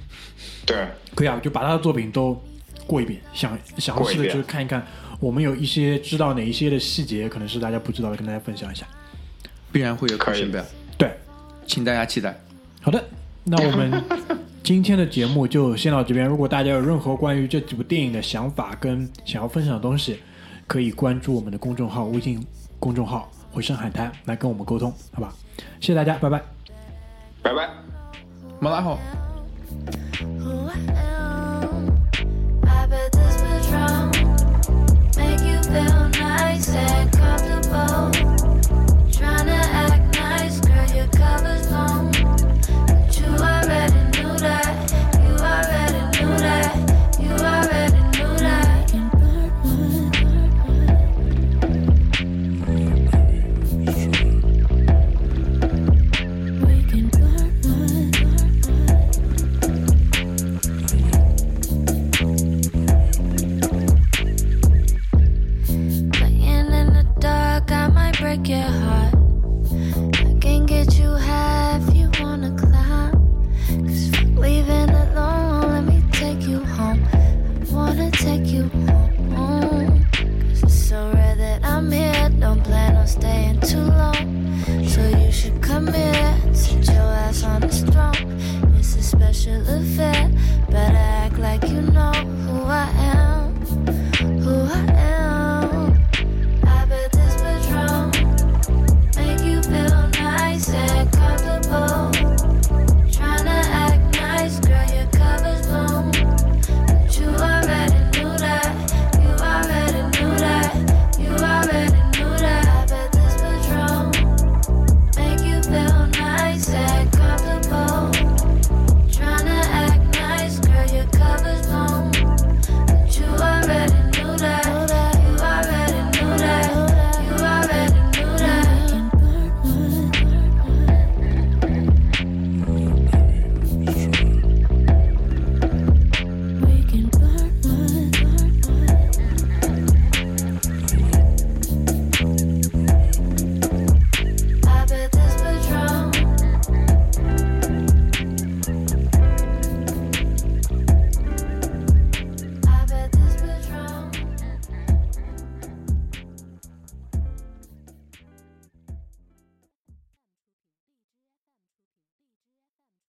对
可以啊，就把他的作品都过一遍，详详细的就是看一看。我们有一些知道哪一些的细节，可能是大家不知道的，跟大家分享一下。
必然会有
可以
Christian Bale，
对，
请大家期待。
好的，那我们今天的节目就先到这边。如果大家有任何关于这几部电影的想法跟想要分享的东西，可以关注我们的公众号，微信公众号“回声海滩”来跟我们沟通，好吧？谢谢大家，拜拜。
拜拜。
马拉好。